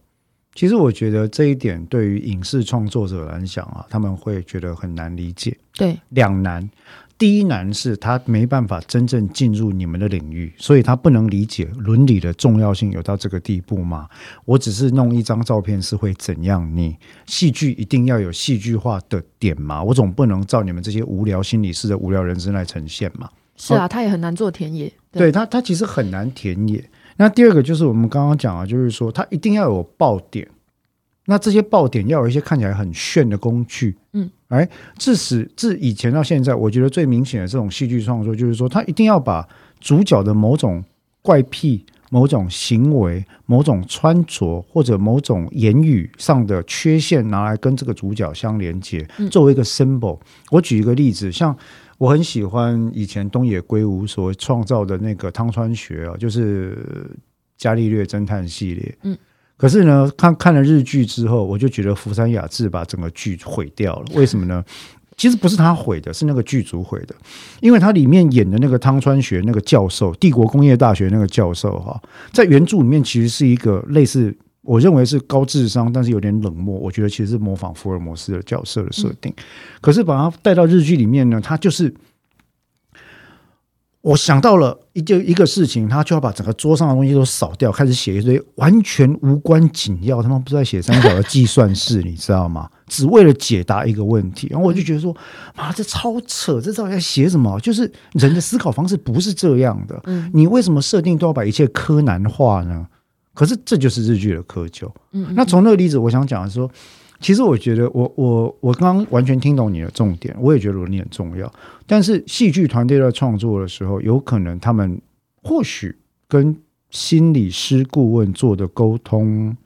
其实我觉得这一点对于影视创作者来讲啊，他们会觉得很难理解，
对，
两难。第一难是他没办法真正进入你们的领域，所以他不能理解伦理的重要性有到这个地步吗？我只是弄一张照片是会怎样？你戏剧一定要有戏剧化的点吗？我总不能照你们这些无聊心理师的无聊人生来呈现嘛？
是啊，他也很难做田野。
对他，他其实很难田野。那第二个就是我们刚刚讲啊，就是说他一定要有爆点。那这些爆点要有一些看起来很炫的工具，
嗯，
哎，自始自以前到现在，我觉得最明显的这种戏剧创作，就是说他一定要把主角的某种怪癖某种行为、某种穿着或者某种言语上的缺陷拿来跟这个主角相连接，作为一个 symbol。我举一个例子，像我很喜欢以前东野圭吾所创造的那个汤川学啊，就是伽利略侦探系列。
嗯，
可是呢，看看了日剧之后，我就觉得福山雅治把整个剧毁掉了。为什么呢？其实不是他毁的，是那个剧组毁的，因为他里面演的那个汤川学那个教授，帝国工业大学那个教授哈，在原著里面其实是一个类似，我认为是高智商，但是有点冷漠。我觉得其实是模仿福尔摩斯的角色的设定，可是把他带到日剧里面呢，他就是。我想到了一件一个事情，他就要把整个桌上的东西都扫掉，开始写一堆完全无关紧要，他们不是在写三角的计算式，你知道吗？(laughs) 只为了解答一个问题。然后我就觉得说，妈，这超扯！这到底在写什么？就是人的思考方式不是这样的。
嗯
你为什么设定都要把一切柯南化呢？可是这就是日剧的窠臼。
嗯，
那从那个例子，我想讲的是说，其实我觉得我我我刚刚完全听懂你的重点，我也觉得伦理很重要。但是戏剧团队在创作的时候，有可能他们或许跟心理师顾问做的沟通，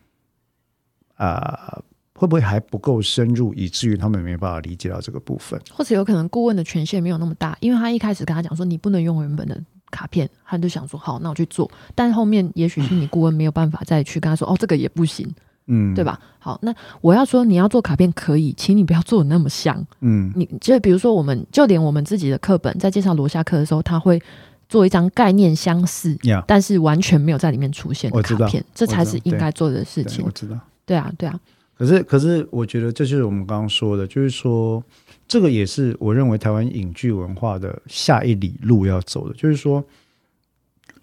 啊、会不会还不够深入，以至于他们没办法理解到这个部分？
或者有可能顾问的权限没有那么大，因为他一开始跟他讲说你不能用原本的卡片，他就想说好，那我去做。但后面也许是你顾问没有办法再去跟他说哦，这个也不行，
嗯，
对？吧？好，那我要说你要做卡片可以，请你不要做的那么像。
嗯
你就比如说我们就连我们自己的课本在介绍罗夏克的时候，他会做一张概念相似，
呀，
但是完全没有在里面出现的
我知道
卡片，这才是应该做的事情
我。知道。
对啊，对啊，
可是，可是，我觉得这就是我们刚刚说的，就是说，这个也是我认为台湾影剧文化的下一里路要走的，就是说，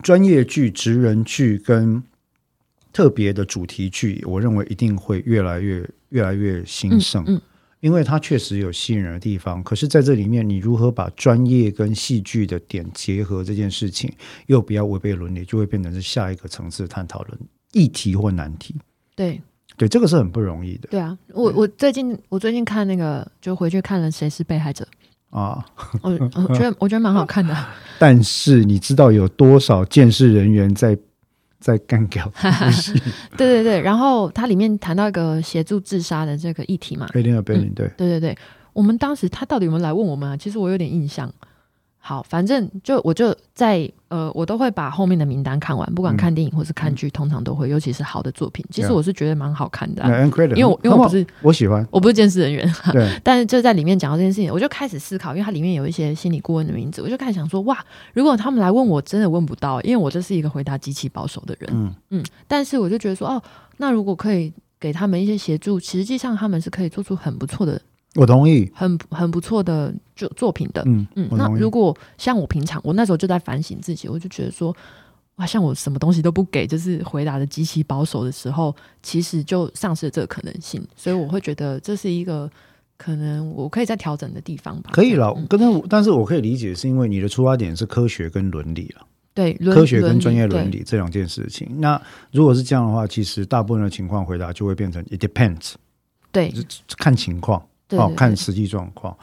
专业剧、职人剧跟特别的主题剧，我认为一定会越来越、越来越兴盛，
嗯
因为它确实有吸引人的地方。可是，在这里面，你如何把专业跟戏剧的点结合这件事情，又不要违背伦理，就会变成是下一个层次的探讨论议题或难题。
对
对，这个是很不容易的
对啊。我我最近我最近看那个，就回去看了《谁是被害者》，
啊。
我我觉得我觉得蛮好看的。(laughs)
但是你知道有多少监视人员在在干掉？(laughs)
对对对，然后它里面谈到一个协助自杀的这个议题嘛，
贝林尔贝林对，
对对对，我们当时他到底有没有来问我们啊？其实我有点印象。好，反正就我就在呃，我都会把后面的名单看完，不管
嗯。
看电影或是看剧，通常都会，尤其是好的作品。其实我是觉得蛮好看的因为我因为我不是
我喜欢，
我不是监视人员，
对，(laughs)
但是就在里面讲到这件事情，我就开始思考，因为它里面有一些心理顾问的名字，我就开始想说，哇，如果他们来问我，真的问不到，因为我就是一个回答极其保守的人。
嗯。
嗯，但是我就觉得说，哦，那如果可以给他们一些协助，实际上他们是可以做出很不错的、
我同意，
很很不错的作作品的。
嗯
嗯，那如果像我平常，我那时候就在反省自己，我就觉得说，哇，像我什么东西都不给，就是回答的极其保守的时候，其实就丧失了这个可能性。所以我会觉得这是一个可能我可以再调整的地方吧。
可以了
嗯。
跟他，但是我可以理解，是因为你的出发点是科学跟伦理了，
对，
科学跟专业伦理这两件事情。那如果是这样的话，其实大部分的情况回答就会变成 it depends，
对
看情况。哦，
对对对
看实际状况。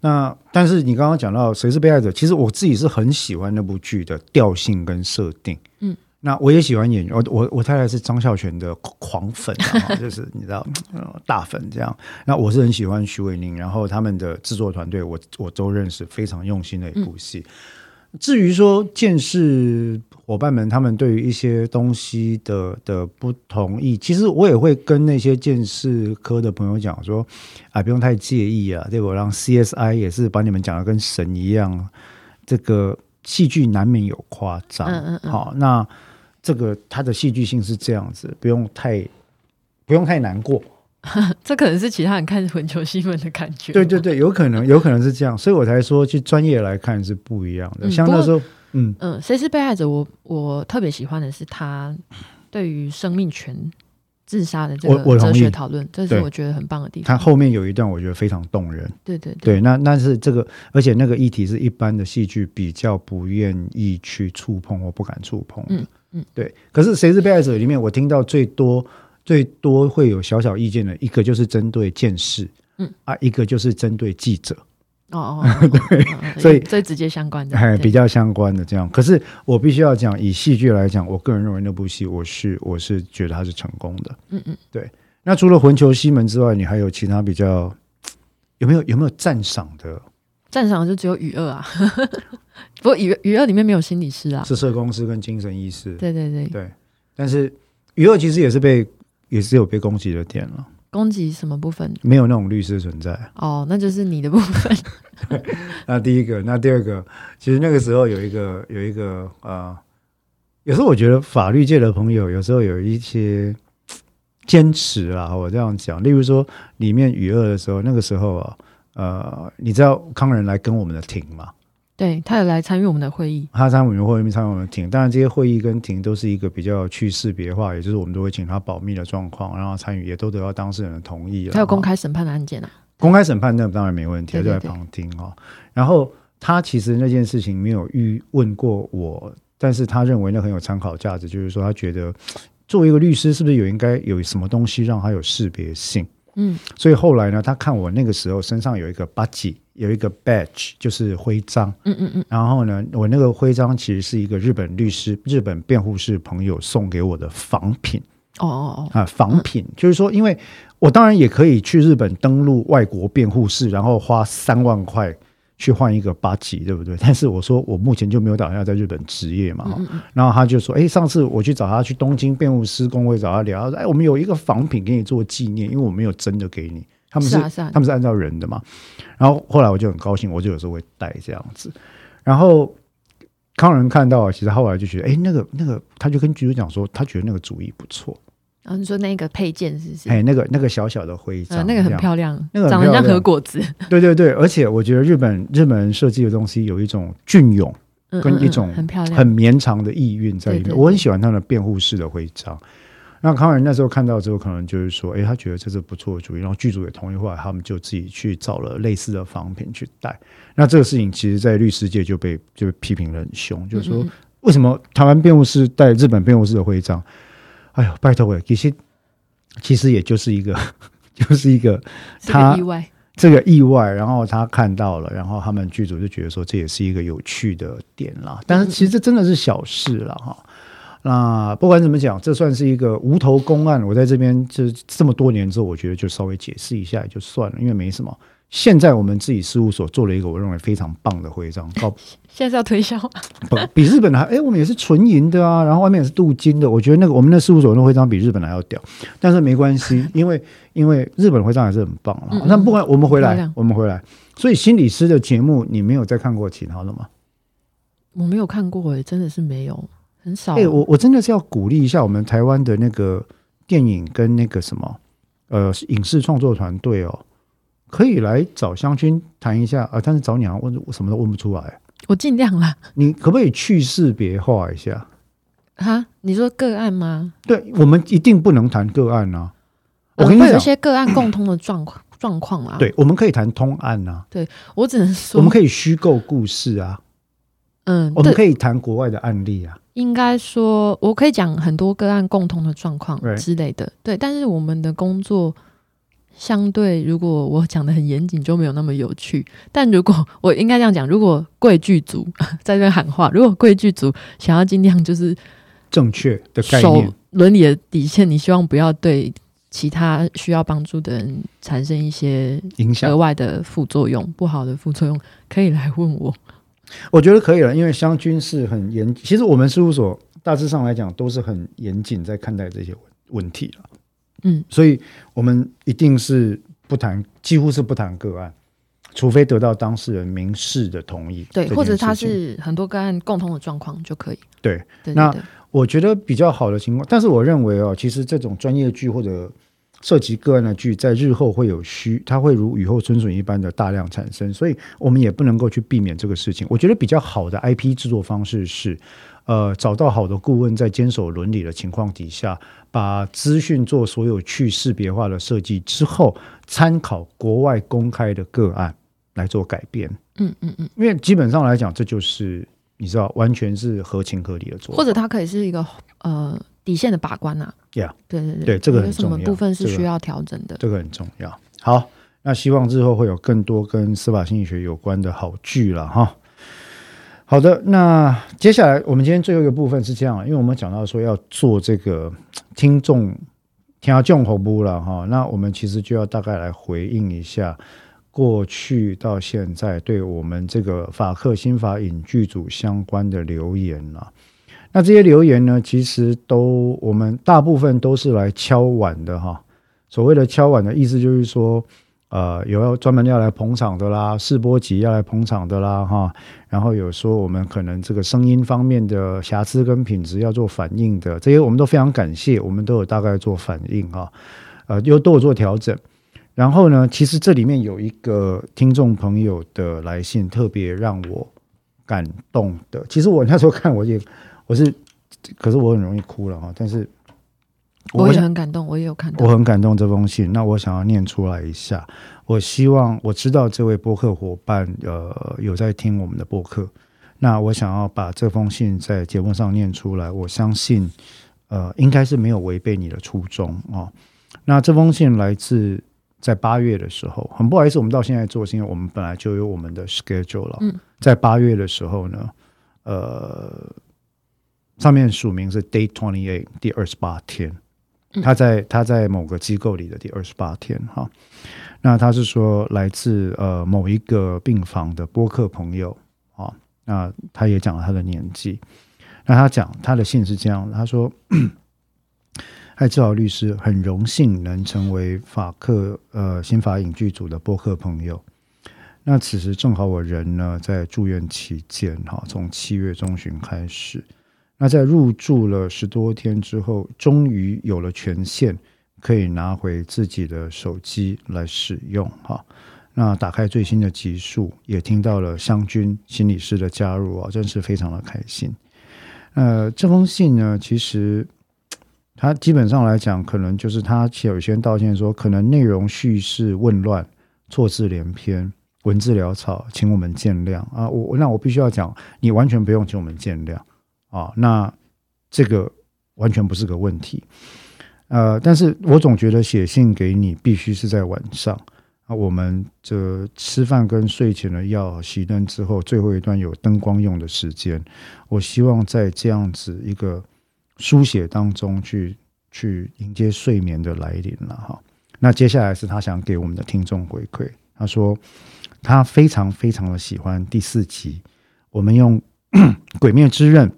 那但是你刚刚讲到谁是被害者，其实我自己是很喜欢那部剧的调性跟设定。
嗯，
那我也喜欢演员，我我我太太是张孝全的狂粉、啊，(laughs) 就是你知道、呃、大粉这样。那我是很喜欢徐伟宁，然后他们的制作团队我我都认识，非常用心的一部戏。至于说见识伙伴们他们对于一些东西的的不同意，其实我也会跟那些见识科的朋友讲说，啊，不用太介意啊，对我让 CSI 也是把你们讲的跟神一样，这个戏剧难免有夸张，
嗯嗯嗯。
好，那这个它的戏剧性是这样子，不用太不用太难过，(laughs)
这可能是其他人看混球新闻的感觉。
对对对，有可能 (laughs) 有可能是这样，所以我才说，去专业来看是不一样的，
嗯
像那时候，嗯。
嗯，谁是被害者？我我特别喜欢的是他对于生命权、自杀的这个哲学讨论，这是我觉得很棒的地方。他。
后面有一段我觉得非常动人，
对对
对，那那是这个，而且那个议题是一般的戏剧比较不愿意去触碰或不敢触碰的，
嗯嗯
对。可是《谁是被害者》里面，我听到最多最多会有小小意见的一个就是针对见识，
嗯。
啊，一个就是针对记者，
哦哦，哦 (laughs)
对
嗯
所以
最直接相关的，
哎，比较相关的这样。可是我必须要讲，以戏剧来讲，我个人认为那部戏，我是我是觉得它是成功的。
嗯嗯，对。
那除了《魂球西门》之外，你还有其他比较有没有有没有赞赏的？
赞赏就只有雨二啊，(laughs) 不过雨雨二里面没有心理师啊，
是社工师跟精神医师，
对对对，
对。但是娱乐其实也是被也是有被攻击的点了，
攻击什么部分？
没有那种律师存在。
哦，那就是你的部分。(laughs)
那第一个，那第二个，其实那个时候有一个有一个呃，有时候我觉得法律界的朋友有时候有一些坚持啊，我这样讲，例如说里面语二的时候，那个时候啊，呃，你知道康仁来跟我们的庭嘛？
对他有来参与我们的会议，
他参与会议，参与我们的庭，当然这些会议跟庭都是一个比较去识别化，也就是我们都会请他保密的状况，然后参与也都得到当事人的同意了。
还有公开审判的案件啊。
公开审判那当然没问题，就在旁听哈、然后他其实那件事情没有预问过我，但是他认为那很有参考价值，就是说他觉得作为一个律师，是不是有应该有什么东西让他有识别性？
嗯。
所以后来呢，他看我那个时候身上有一个 badge，有一个 badge，就是徽章。
嗯嗯嗯，
然后呢，我那个徽章其实是一个日本律师、日本辩护士朋友送给我的仿品。
哦哦哦，
啊，仿品，就是说，因为我当然也可以去日本登录外国辩护士，然后花三万块去换一个八级，对不对？(laughs) 但是我说我目前就没有打算要在日本执业嘛，哈
嗯嗯
然后他就说，哎，上次我去找他去东京辩护师工会找他聊，他说，哎，我们有一个仿品给你做纪念，因为我没有真的给你，他们是他们是按照人的嘛。然后后来我就很高兴，我就有时候会带这样子，然后。康仁看到，其实后来就觉得，哎，那个那个，他就跟局长讲说，他觉得那个主意不错，
然后你说那个配件是不是？
哎，那个那个小小的徽章，
呃，那个很漂亮，
那个很
长得像核果子，(laughs)
对对对，而且我觉得日本日本人设计的东西有一种隽永、
嗯嗯嗯
跟一种
很漂亮，
很绵长的意蕴在里面。
对对
我很喜欢他的辩护式的徽章。那康仁那时候看到之后，可能就是说，哎，他觉得这是不错的主意，然后剧组也同意，后来他们就自己去找了类似的仿品去戴。那这个事情其实，在律师界就被就被批评的很凶，就是说为什么台湾辩护士戴日本辩护士的徽章？哎呦，拜托我，其实其实也就是一个 (laughs) 就是一个他
意外，
这个意外，然后他看到了，然后他们剧组就觉得说这也是一个有趣的点啦。但是其实这真的是小事了哈。那不管怎么讲，这算是一个无头公案。我在这边这这么多年之后，我觉得就稍微解释一下也就算了，因为没什么。现在我们自己事务所做了一个我认为非常棒的徽章，(laughs) 告
现在是要推销，
不比日本的还哎，我们也是纯银的啊，然后外面也是镀金的。我觉得那个我们的事务所那徽章比日本的还要屌，但是没关系，(laughs) 因为因为日本的徽章还是很棒了。
嗯嗯
那不管我们回来，我们回来，所以心理师的节目你没有再看过其他的吗？
我没有看过诶，真的是没有，很少。
哎、我我真的是要鼓励一下我们台湾的那个电影跟那个什么呃影视创作团队哦，可以来找湘君谈一下啊、但是找你好像问我什么都问不出来，
我尽量啦。
你可不可以去识别化一下？
哈，你说个案吗？
对我们一定不能谈个案啊！我
呃
跟你讲，
会有一些个案共通的状况 (coughs) 状况啊。，
对，我们可以谈通案啊，对
我只能说，
我们可以虚构故事啊，
嗯，
我们可以谈国外的案例啊。
应该说，我可以讲很多个案共同的状况之类的。对，但是我们的工作相对，如果我讲的很严谨，就没有那么有趣。但如果我应该这样讲，如果贵剧组 (laughs) 在这边喊话，如果贵剧组想要尽量就是
正确的概念，
伦理的底线，你希望不要对其他需要帮助的人产生一些
影响
额，外的副作用、不好的副作用，可以来问我。
我觉得可以了，因为湘军是很严，其实我们事务所大致上来讲都是很严谨在看待这些问问题了，
嗯，
所以我们一定是不谈，几乎是不谈个案，除非得到当事人明示的同意，
对，或者他是很多个案共同的状况就可以。
对。
对对
那，我觉得比较好的情况，但是我认为哦，其实这种专业剧或者涉及个案的剧，在日后会有需，它会如雨后春笋一般的大量产生，所以我们也不能够去避免这个事情。我觉得比较好的 IP 制作方式是，呃，找到好的顾问，在坚守伦理的情况底下，把资讯做所有去识别化的设计之后，参考国外公开的个案来做改变。
嗯嗯嗯，
因为基本上来讲，这就是你知道，完全是合情合理的做法。
或者它可以是一个呃底线的把关呐、
Yeah
对对对
对这个很
有什么部分是需要调整的？
这个很重要。好，那希望之后会有更多跟司法心理学有关的好剧了哈。好的，那接下来我们今天最后一个部分是这样，因为我们讲到说要做这个听众听众口播了哈，那我们其实就要大概来回应一下过去到现在对我们这个法克新法影剧组相关的留言了。那这些留言呢，其实都我们大部分都是来敲碗的哈。所谓的敲碗的意思就是说。呃，有要专门要来捧场的啦，试播集要来捧场的啦，哈，然后有说我们可能这个声音方面的瑕疵跟品质要做反应的，这些我们都非常感谢，我们都有大概做反应哈，呃，又都有做调整。然后呢，其实这里面有一个听众朋友的来信特别让我感动的，其实我那时候看我也我是，可是我很容易哭了哈，但是。
我也很感动，我也有看到。
我很感动这封信，那我想要念出来一下。我希望我知道这位播客伙伴呃有在听我们的播客，那我想要把这封信在节目上念出来。我相信呃应该是没有违背你的初衷哦。那这封信来自在八月的时候，很不好意思，我们到现在做，是因为我们本来就有我们的 schedule 了。嗯，在八月的时候呢，呃，上面署名是 day twenty eight，第二十八天。他在他在某个机构里的第二十八天哈，那他是说来自呃某一个病房的播客朋友啊，那他也讲了他的年纪，那他讲他的信是这样，他说：“ (clears throat) 艾，志豪律师，很荣幸能成为法克呃新法影剧组的播客朋友。那此时正好我人呢在住院期间哈，从七月中旬开始。”那在入住了十多天之后，终于有了权限，可以拿回自己的手机来使用哈。那打开最新的集数，也听到了湘军心理师的加入啊，真是非常的开心。呃，这封信呢，其实 (tsk) 他基本上来讲，可能就是他有些道歉说，可能内容叙事混乱，错字连篇，文字潦草，请我们见谅啊。我那我必须要讲，你完全不用请我们见谅。啊，那这个完全不是个问题，呃，但是我总觉得写信给你必须是在晚上啊，我们这吃饭跟睡前的药熄灯之后，最后一段有灯光用的时间，我希望在这样子一个书写当中去去迎接睡眠的来临了哈。那接下来是他想给我们的听众回馈，他说他非常非常的喜欢第四集，我们用 (coughs) 鬼灭之刃。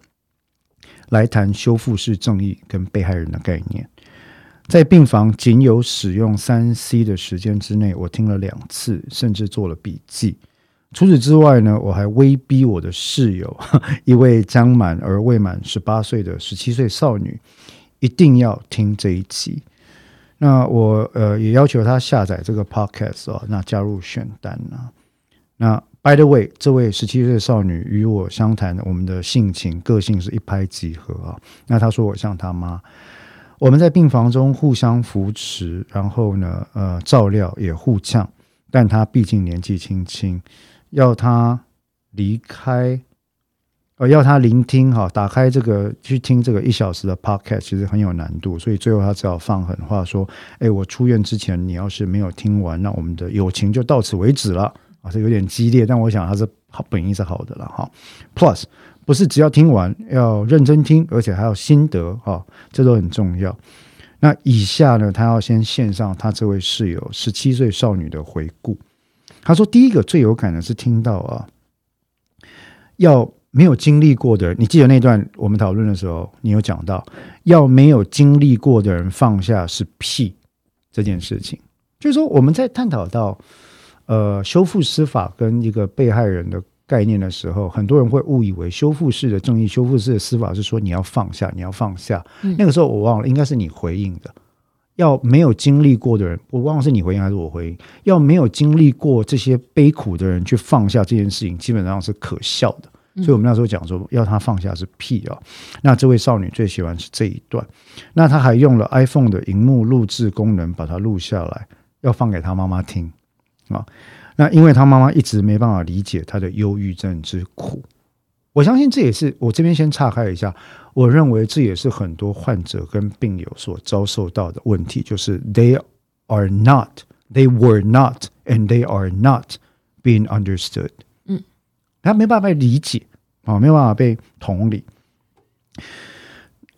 来谈修复式正义跟被害人的概念，在病房仅有使用三 C 的时间之内，我听了两次，甚至做了笔记。除此之外呢，我还威逼我的室友，(laughs) 一位将满而未满十八岁的十七岁少女，一定要听这一集。那我呃也要求她下载这个 Podcast 哦，那加入选单啊，那。By the way，这位十七岁少女与我相谈，我们的性情、个性是一拍即合啊。那她说我像她妈，我们在病房中互相扶持，然后呢，呃，照料也互呛。但她毕竟年纪轻轻，要她离开，呃，要她聆听哈，打开这个去听这个一小时的 podcast，其实很有难度。所以最后她只好放狠话说：“哎，我出院之前，你要是没有听完，那我们的友情就到此为止了。”是有点激烈，但我想他是好本意是好的了哈。Plus 不是只要听完要认真听，而且还要心得哈，这都很重要。那以下呢，他要先献上他这位室友十七岁少女的回顾。他说，第一个最有感的是听到啊，要没有经历过的，你记得那段我们讨论的时候，你有讲到要没有经历过的人放下是屁这件事情，就是说我们在探讨到。呃，修复司法跟一个被害人的概念的时候，很多人会误以为修复式的正义、修复式的司法是说你要放下，你要放下。那个时候我忘了，应该是你回应的。要没有经历过的人，我忘了是你回应还是我回应。要没有经历过这些悲苦的人去放下这件事情，基本上是可笑的。所以我们那时候讲说，要他放下是屁啊。那这位少女最喜欢是这一段。那她还用了 iPhone 的荧幕录制功能把它录下来，要放给她妈妈听。啊，那因为他妈妈一直没办法理解他的忧郁症之苦，我相信这也是我这边先岔开一下，我认为这也是很多患者跟病友所遭受到的问题，就是 they are not they were not and they are not being understood。
嗯，
他没办法被理解啊，没有办法被同理。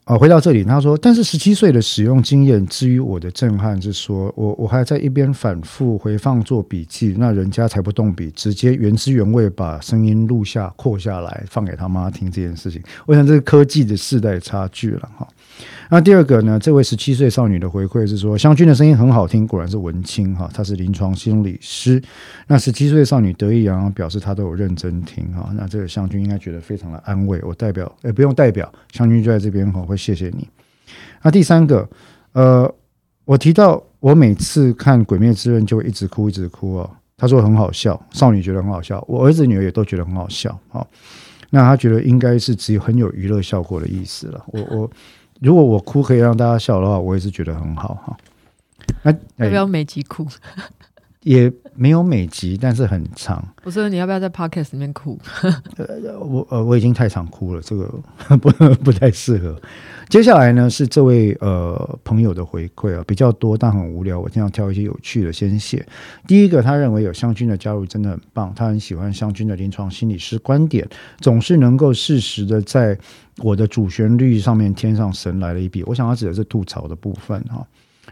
啊，回到这里，他说：“但是十七岁的使用经验，至于我的震撼是说，我我还在一边反复回放做笔记，那人家才不动笔，直接原汁原味把声音录下、扩下来，放给他妈听这件事情。我想这是科技的世代差距了哈。那第二个呢，这位十七岁少女的回馈是说，湘君的声音很好听，果然是文青哈，她是临床心理师。那十七岁少女得意洋洋表示她都有认真听哈，那这个湘君应该觉得非常的安慰。我代表，也不用代表，湘君就在这边哈，会。”谢谢你。那第三个，呃，我提到我每次看《鬼灭之刃》就会一直哭，一直哭哦。他说很好笑，少女觉得很好笑，我儿子女儿也都觉得很好笑。好，那他觉得应该是只有很有娱乐效果的意思了。我我如果我哭可以让大家笑的话，我也是觉得很好哈。
那要不要每集哭？(laughs)
也没有每集，但是很长。
我说你要不要在 podcast 里面哭？(laughs)
呃，我呃我已经太常哭了，这个 (laughs) 不不太适合。接下来呢是这位呃朋友的回馈啊，比较多但很无聊，我经常挑一些有趣的先写。第一个，他认为有湘军的加入真的很棒，他很喜欢湘军的临床心理师观点，总是能够适时的在我的主旋律上面添上神来了一笔。我想他指的是吐槽的部分哈。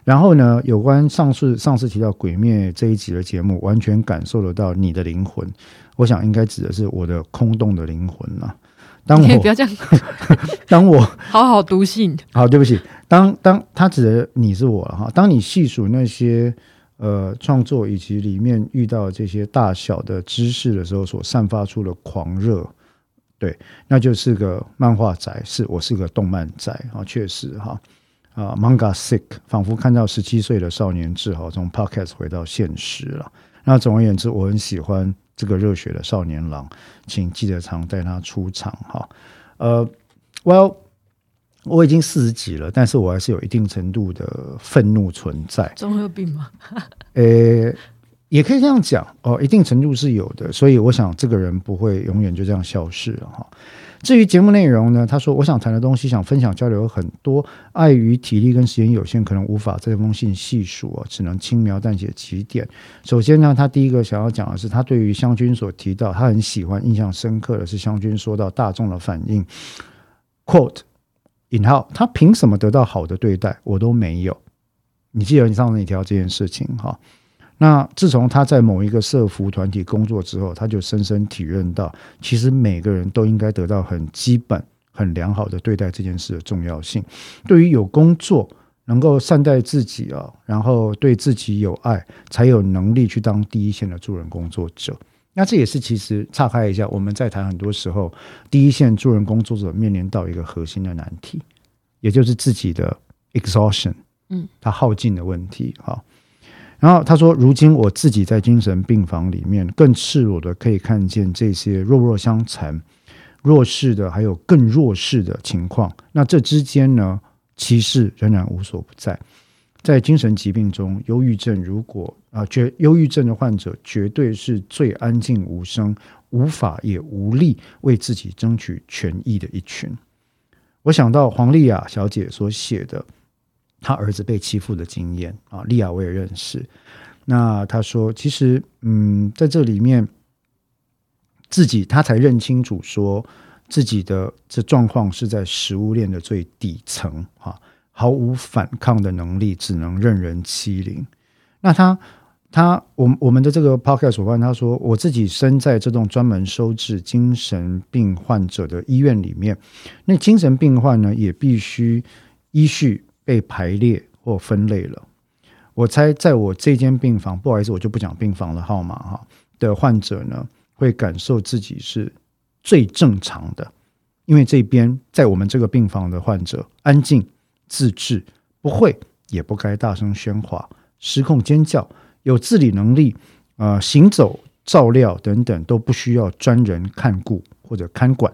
然后呢？有关上次上次提到《鬼灭》这一集的节目，完全感受得到你的灵魂。我想应该指的是我的空洞的灵魂呐。当我
不要这样，(laughs)
当我 (laughs)
好好读信。
好，对不起。当当他指的你是我了哈。当你细数那些呃创作以及里面遇到这些大小的知识的时候，所散发出的狂热，对，那就是个漫画宅，是我是个动漫宅啊，确实哈。啊，Manga Sick，仿佛看到十七岁的少年志豪从 Podcast 回到现实了。那总而言之，我很喜欢这个热血的少年郎，请记得常带他出场哈。呃，Well，我已经四十几了，但是我还是有一定程度的愤怒存在。
综合病吗？
呃，也可以这样讲哦，一定程度是有的。所以我想，这个人不会永远就这样消失了哈。至于节目内容呢？他说：“我想谈的东西，想分享交流很多，碍于体力跟时间有限，可能无法这封信细数啊，只能轻描淡写几点。首先呢，他第一个想要讲的是，他对于湘军所提到，他很喜欢、印象深刻的是湘军说到大众的反应。quote 引号，他凭什么得到好的对待，我都没有？你记得你上次你提到这件事情哈？”那自从他在某一个社服团体工作之后，他就深深体认到，其实每个人都应该得到很基本、很良好的对待这件事的重要性。对于有工作，能够善待自己啊，然后对自己有爱，才有能力去当第一线的助人工作者。那这也是其实岔开一下，我们在谈很多时候，第一线助人工作者面临到一个核心的难题，也就是自己的 exhaustion，嗯，他耗尽的问题，哈。然后他说：“如今我自己在精神病房里面，更赤裸的可以看见这些弱弱相残、弱势的，还有更弱势的情况。那这之间呢，歧视仍然无所不在。在精神疾病中，忧郁症如果啊，绝忧郁症的患者绝对是最安静无声、无法也无力为自己争取权益的一群。我想到黄丽雅小姐所写的。”他儿子被欺负的经验啊，利亚我也认识。那他说，其实嗯，在这里面，自己他才认清楚，说自己的这状况是在食物链的最底层啊，毫无反抗的能力，只能任人欺凌。那他他我我们的这个 podcast 伙伴他说，我自己身在这栋专门收治精神病患者的医院里面，那精神病患呢，也必须依序。被排列或分类了。我猜，在我这间病房，不好意思，我就不讲病房的号码哈。的患者呢，会感受自己是最正常的，因为这边在我们这个病房的患者安静、自制，不会也不该大声喧哗、失控尖叫，有自理能力，呃，行走、照料等等都不需要专人看顾或者看管。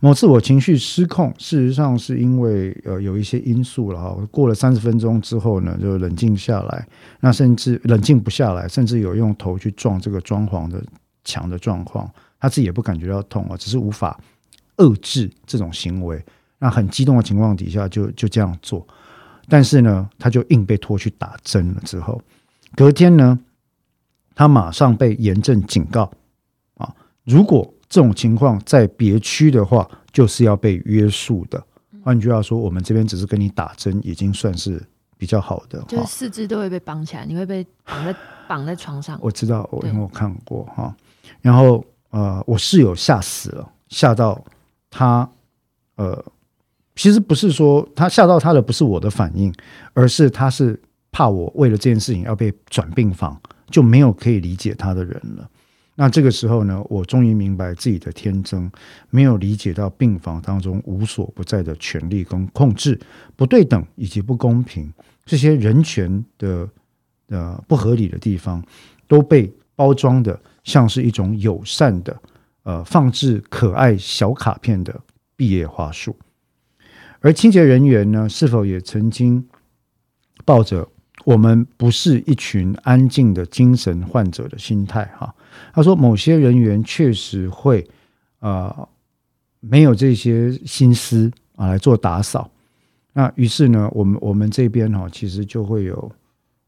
某次我情绪失控，事实上是因为呃有一些因素了哈。过了三十分钟之后呢，就冷静下来，那甚至冷静不下来，甚至有用头去撞这个装潢的墙的状况。他自己也不感觉到痛啊，只是无法遏制这种行为。那很激动的情况底下就就这样做，但是呢，他就硬被拖去打针了。之后隔天呢，他马上被严正警告啊，如果这种情况在别区的话，就是要被约束的。换句话说，我们这边只是跟你打针，已经算是比较好的。
就是四肢都会被绑起来，你会被绑在绑在床上。
我知道，我因为我看过哈。然后呃，我室友吓死了，吓到他呃，其实不是说他吓到他的不是我的反应，而是他是怕我为了这件事情要被转病房，就没有可以理解他的人了。那这个时候呢，我终于明白自己的天真，没有理解到病房当中无所不在的权力跟控制、不对等以及不公平，这些人权的呃不合理的地方，都被包装的像是一种友善的呃放置可爱小卡片的毕业花束。而清洁人员呢，是否也曾经抱着我们不是一群安静的精神患者的心态哈？他说：“某些人员确实会，呃，没有这些心思啊来做打扫。那于是呢，我们我们这边哈，其实就会有，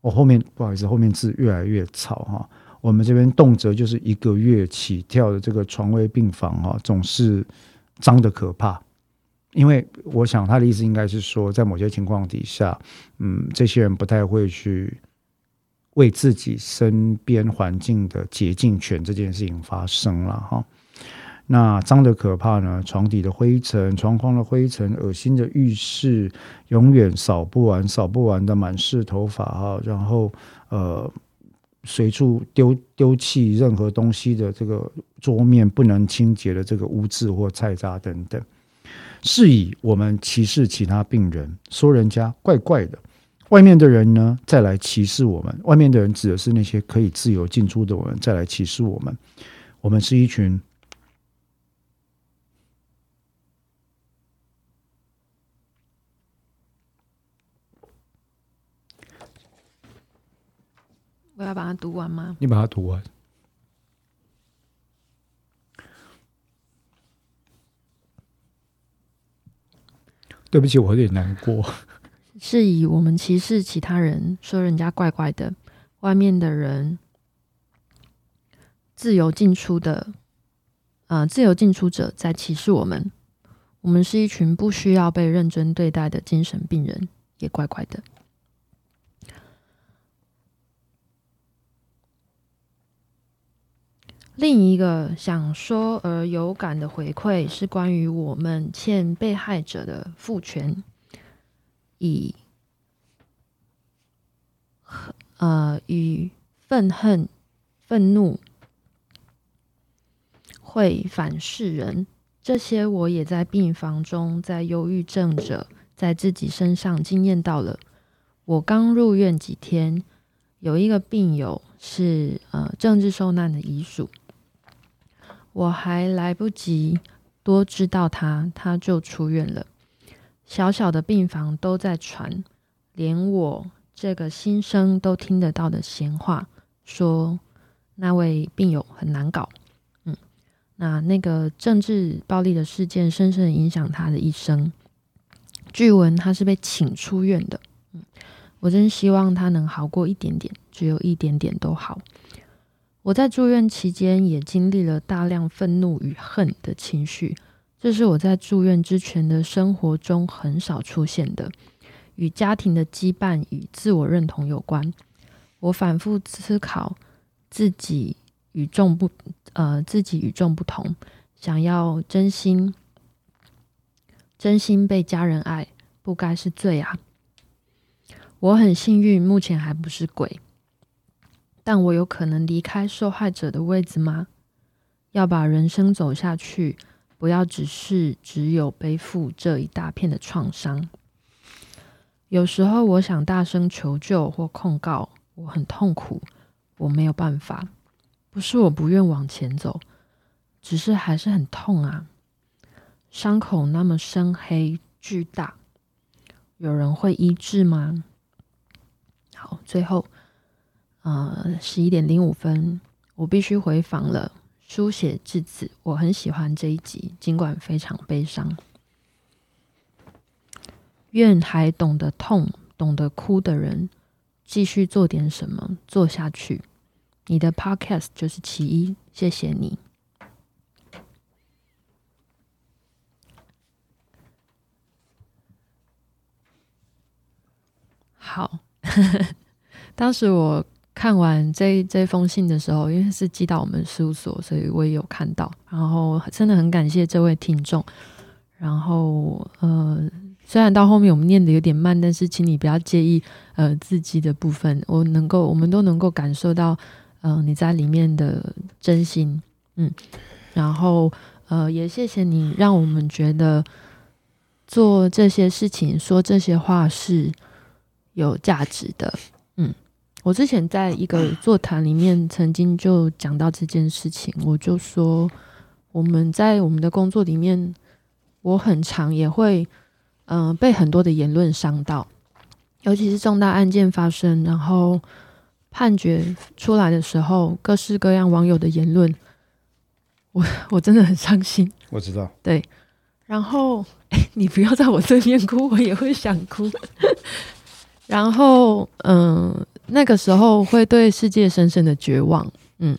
我后面不好意思，后面字越来越吵哈。我们这边动辄就是一个月起跳的这个床位病房哈，总是脏的可怕。因为我想他的意思应该是说，在某些情况底下，嗯，这些人不太会去。”为自己身边环境的洁净权这件事情发生了哈，那脏的可怕呢？床底的灰尘、床框的灰尘、恶心的浴室，永远扫不完、扫不完的满是头发哈，然后呃，随处丢丢弃任何东西的这个桌面不能清洁的这个污渍或菜渣等等，是以我们歧视其他病人，说人家怪怪的。外面的人呢，再来歧视我们。外面的人指的是那些可以自由进出的我们，再来歧视我们。我们是一群，
我要把它读完吗？
你把它读完。对不起，我有点难过。
是以我们歧视其他人，说人家怪怪的，外面的人自由进出的，呃，自由进出者在歧视我们。我们是一群不需要被认真对待的精神病人，也怪怪的。另一个想说而有感的回馈是关于我们欠被害者的父权。以呃与愤恨、愤怒会反噬人，这些我也在病房中，在忧郁症者在自己身上经验到了。我刚入院几天，有一个病友是呃政治受难的遗属，我还来不及多知道他，他就出院了。小小的病房都在传，连我这个新生都听得到的闲话，说那位病友很难搞。嗯，那那个政治暴力的事件深深影响他的一生。据闻他是被请出院的。嗯，我真希望他能好过一点点，只有一点点都好。我在住院期间也经历了大量愤怒与恨的情绪。这是我在住院之前的生活中很少出现的，与家庭的羁绊与自我认同有关。我反复思考自己与众不呃自己与众不同，想要真心真心被家人爱，不该是罪啊！我很幸运，目前还不是鬼，但我有可能离开受害者的位置吗？要把人生走下去。不要只是只有背负这一大片的创伤。有时候我想大声求救或控告，我很痛苦，我没有办法。不是我不愿往前走，只是还是很痛啊。伤口那么深黑巨大，有人会医治吗？好，最后，呃，十一点零五分，我必须回房了。书写至此，我很喜欢这一集，尽管非常悲伤。愿还懂得痛、懂得哭的人，继续做点什么，做下去。你的 Podcast 就是其一，谢谢你。好，(laughs) 当时我看完这这封信的时候，因为是寄到我们事务所，所以我也有看到。然后真的很感谢这位听众。然后呃，虽然到后面我们念的有点慢，但是请你不要介意呃字迹的部分，我能够我们都能够感受到呃你在里面的真心，嗯。然后呃也谢谢你，让我们觉得做这些事情、说这些话是。有价值的，我之前在一个座谈里面曾经就讲到这件事情，我就说我们在我们的工作里面，我很常也会，嗯，被很多的言论伤到，尤其是重大案件发生，然后判决出来的时候，各式各样网友的言论，我我真的很伤心。
我知道，
对，然后你不要在我对面哭，我也会想哭。(laughs) 然后，嗯，那个时候会对世界深深的绝望，嗯，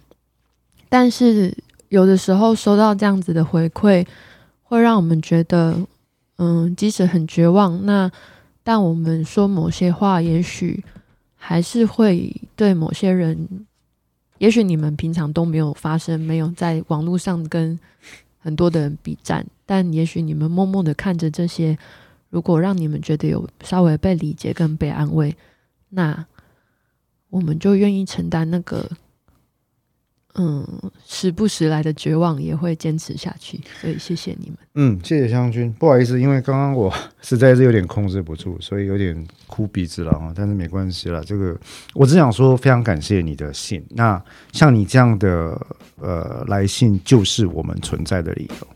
但是有的时候收到这样子的回馈，会让我们觉得，嗯，即使很绝望，那但我们说某些话，也许还是会对某些人，也许你们平常都没有发生，没有在网络上跟很多的人比战，但也许你们默默的看着这些。如果让你们觉得有稍微被理解跟被安慰，那我们就愿意承担那个，嗯，时不时来的绝望，也会坚持下去。所以谢谢你们。
嗯，谢谢湘君。不好意思，因为刚刚我实在是有点控制不住，所以有点哭鼻子了啊。但是没关系了，这个我只想说，非常感谢你的信。那像你这样的呃来信，就是我们存在的理由。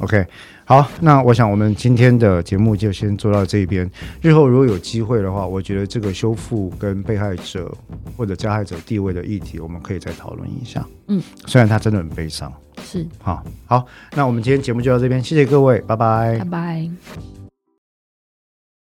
OK。好，那我想我们今天的节目就先做到这边。日后如果有机会的话，我觉得这个修复跟被害者或者加害者地位的议题，我们可以再讨论一下。嗯，虽然他真的很悲伤。
是，
好，好，那我们今天节目就到这边，谢谢各位，拜拜，
拜拜。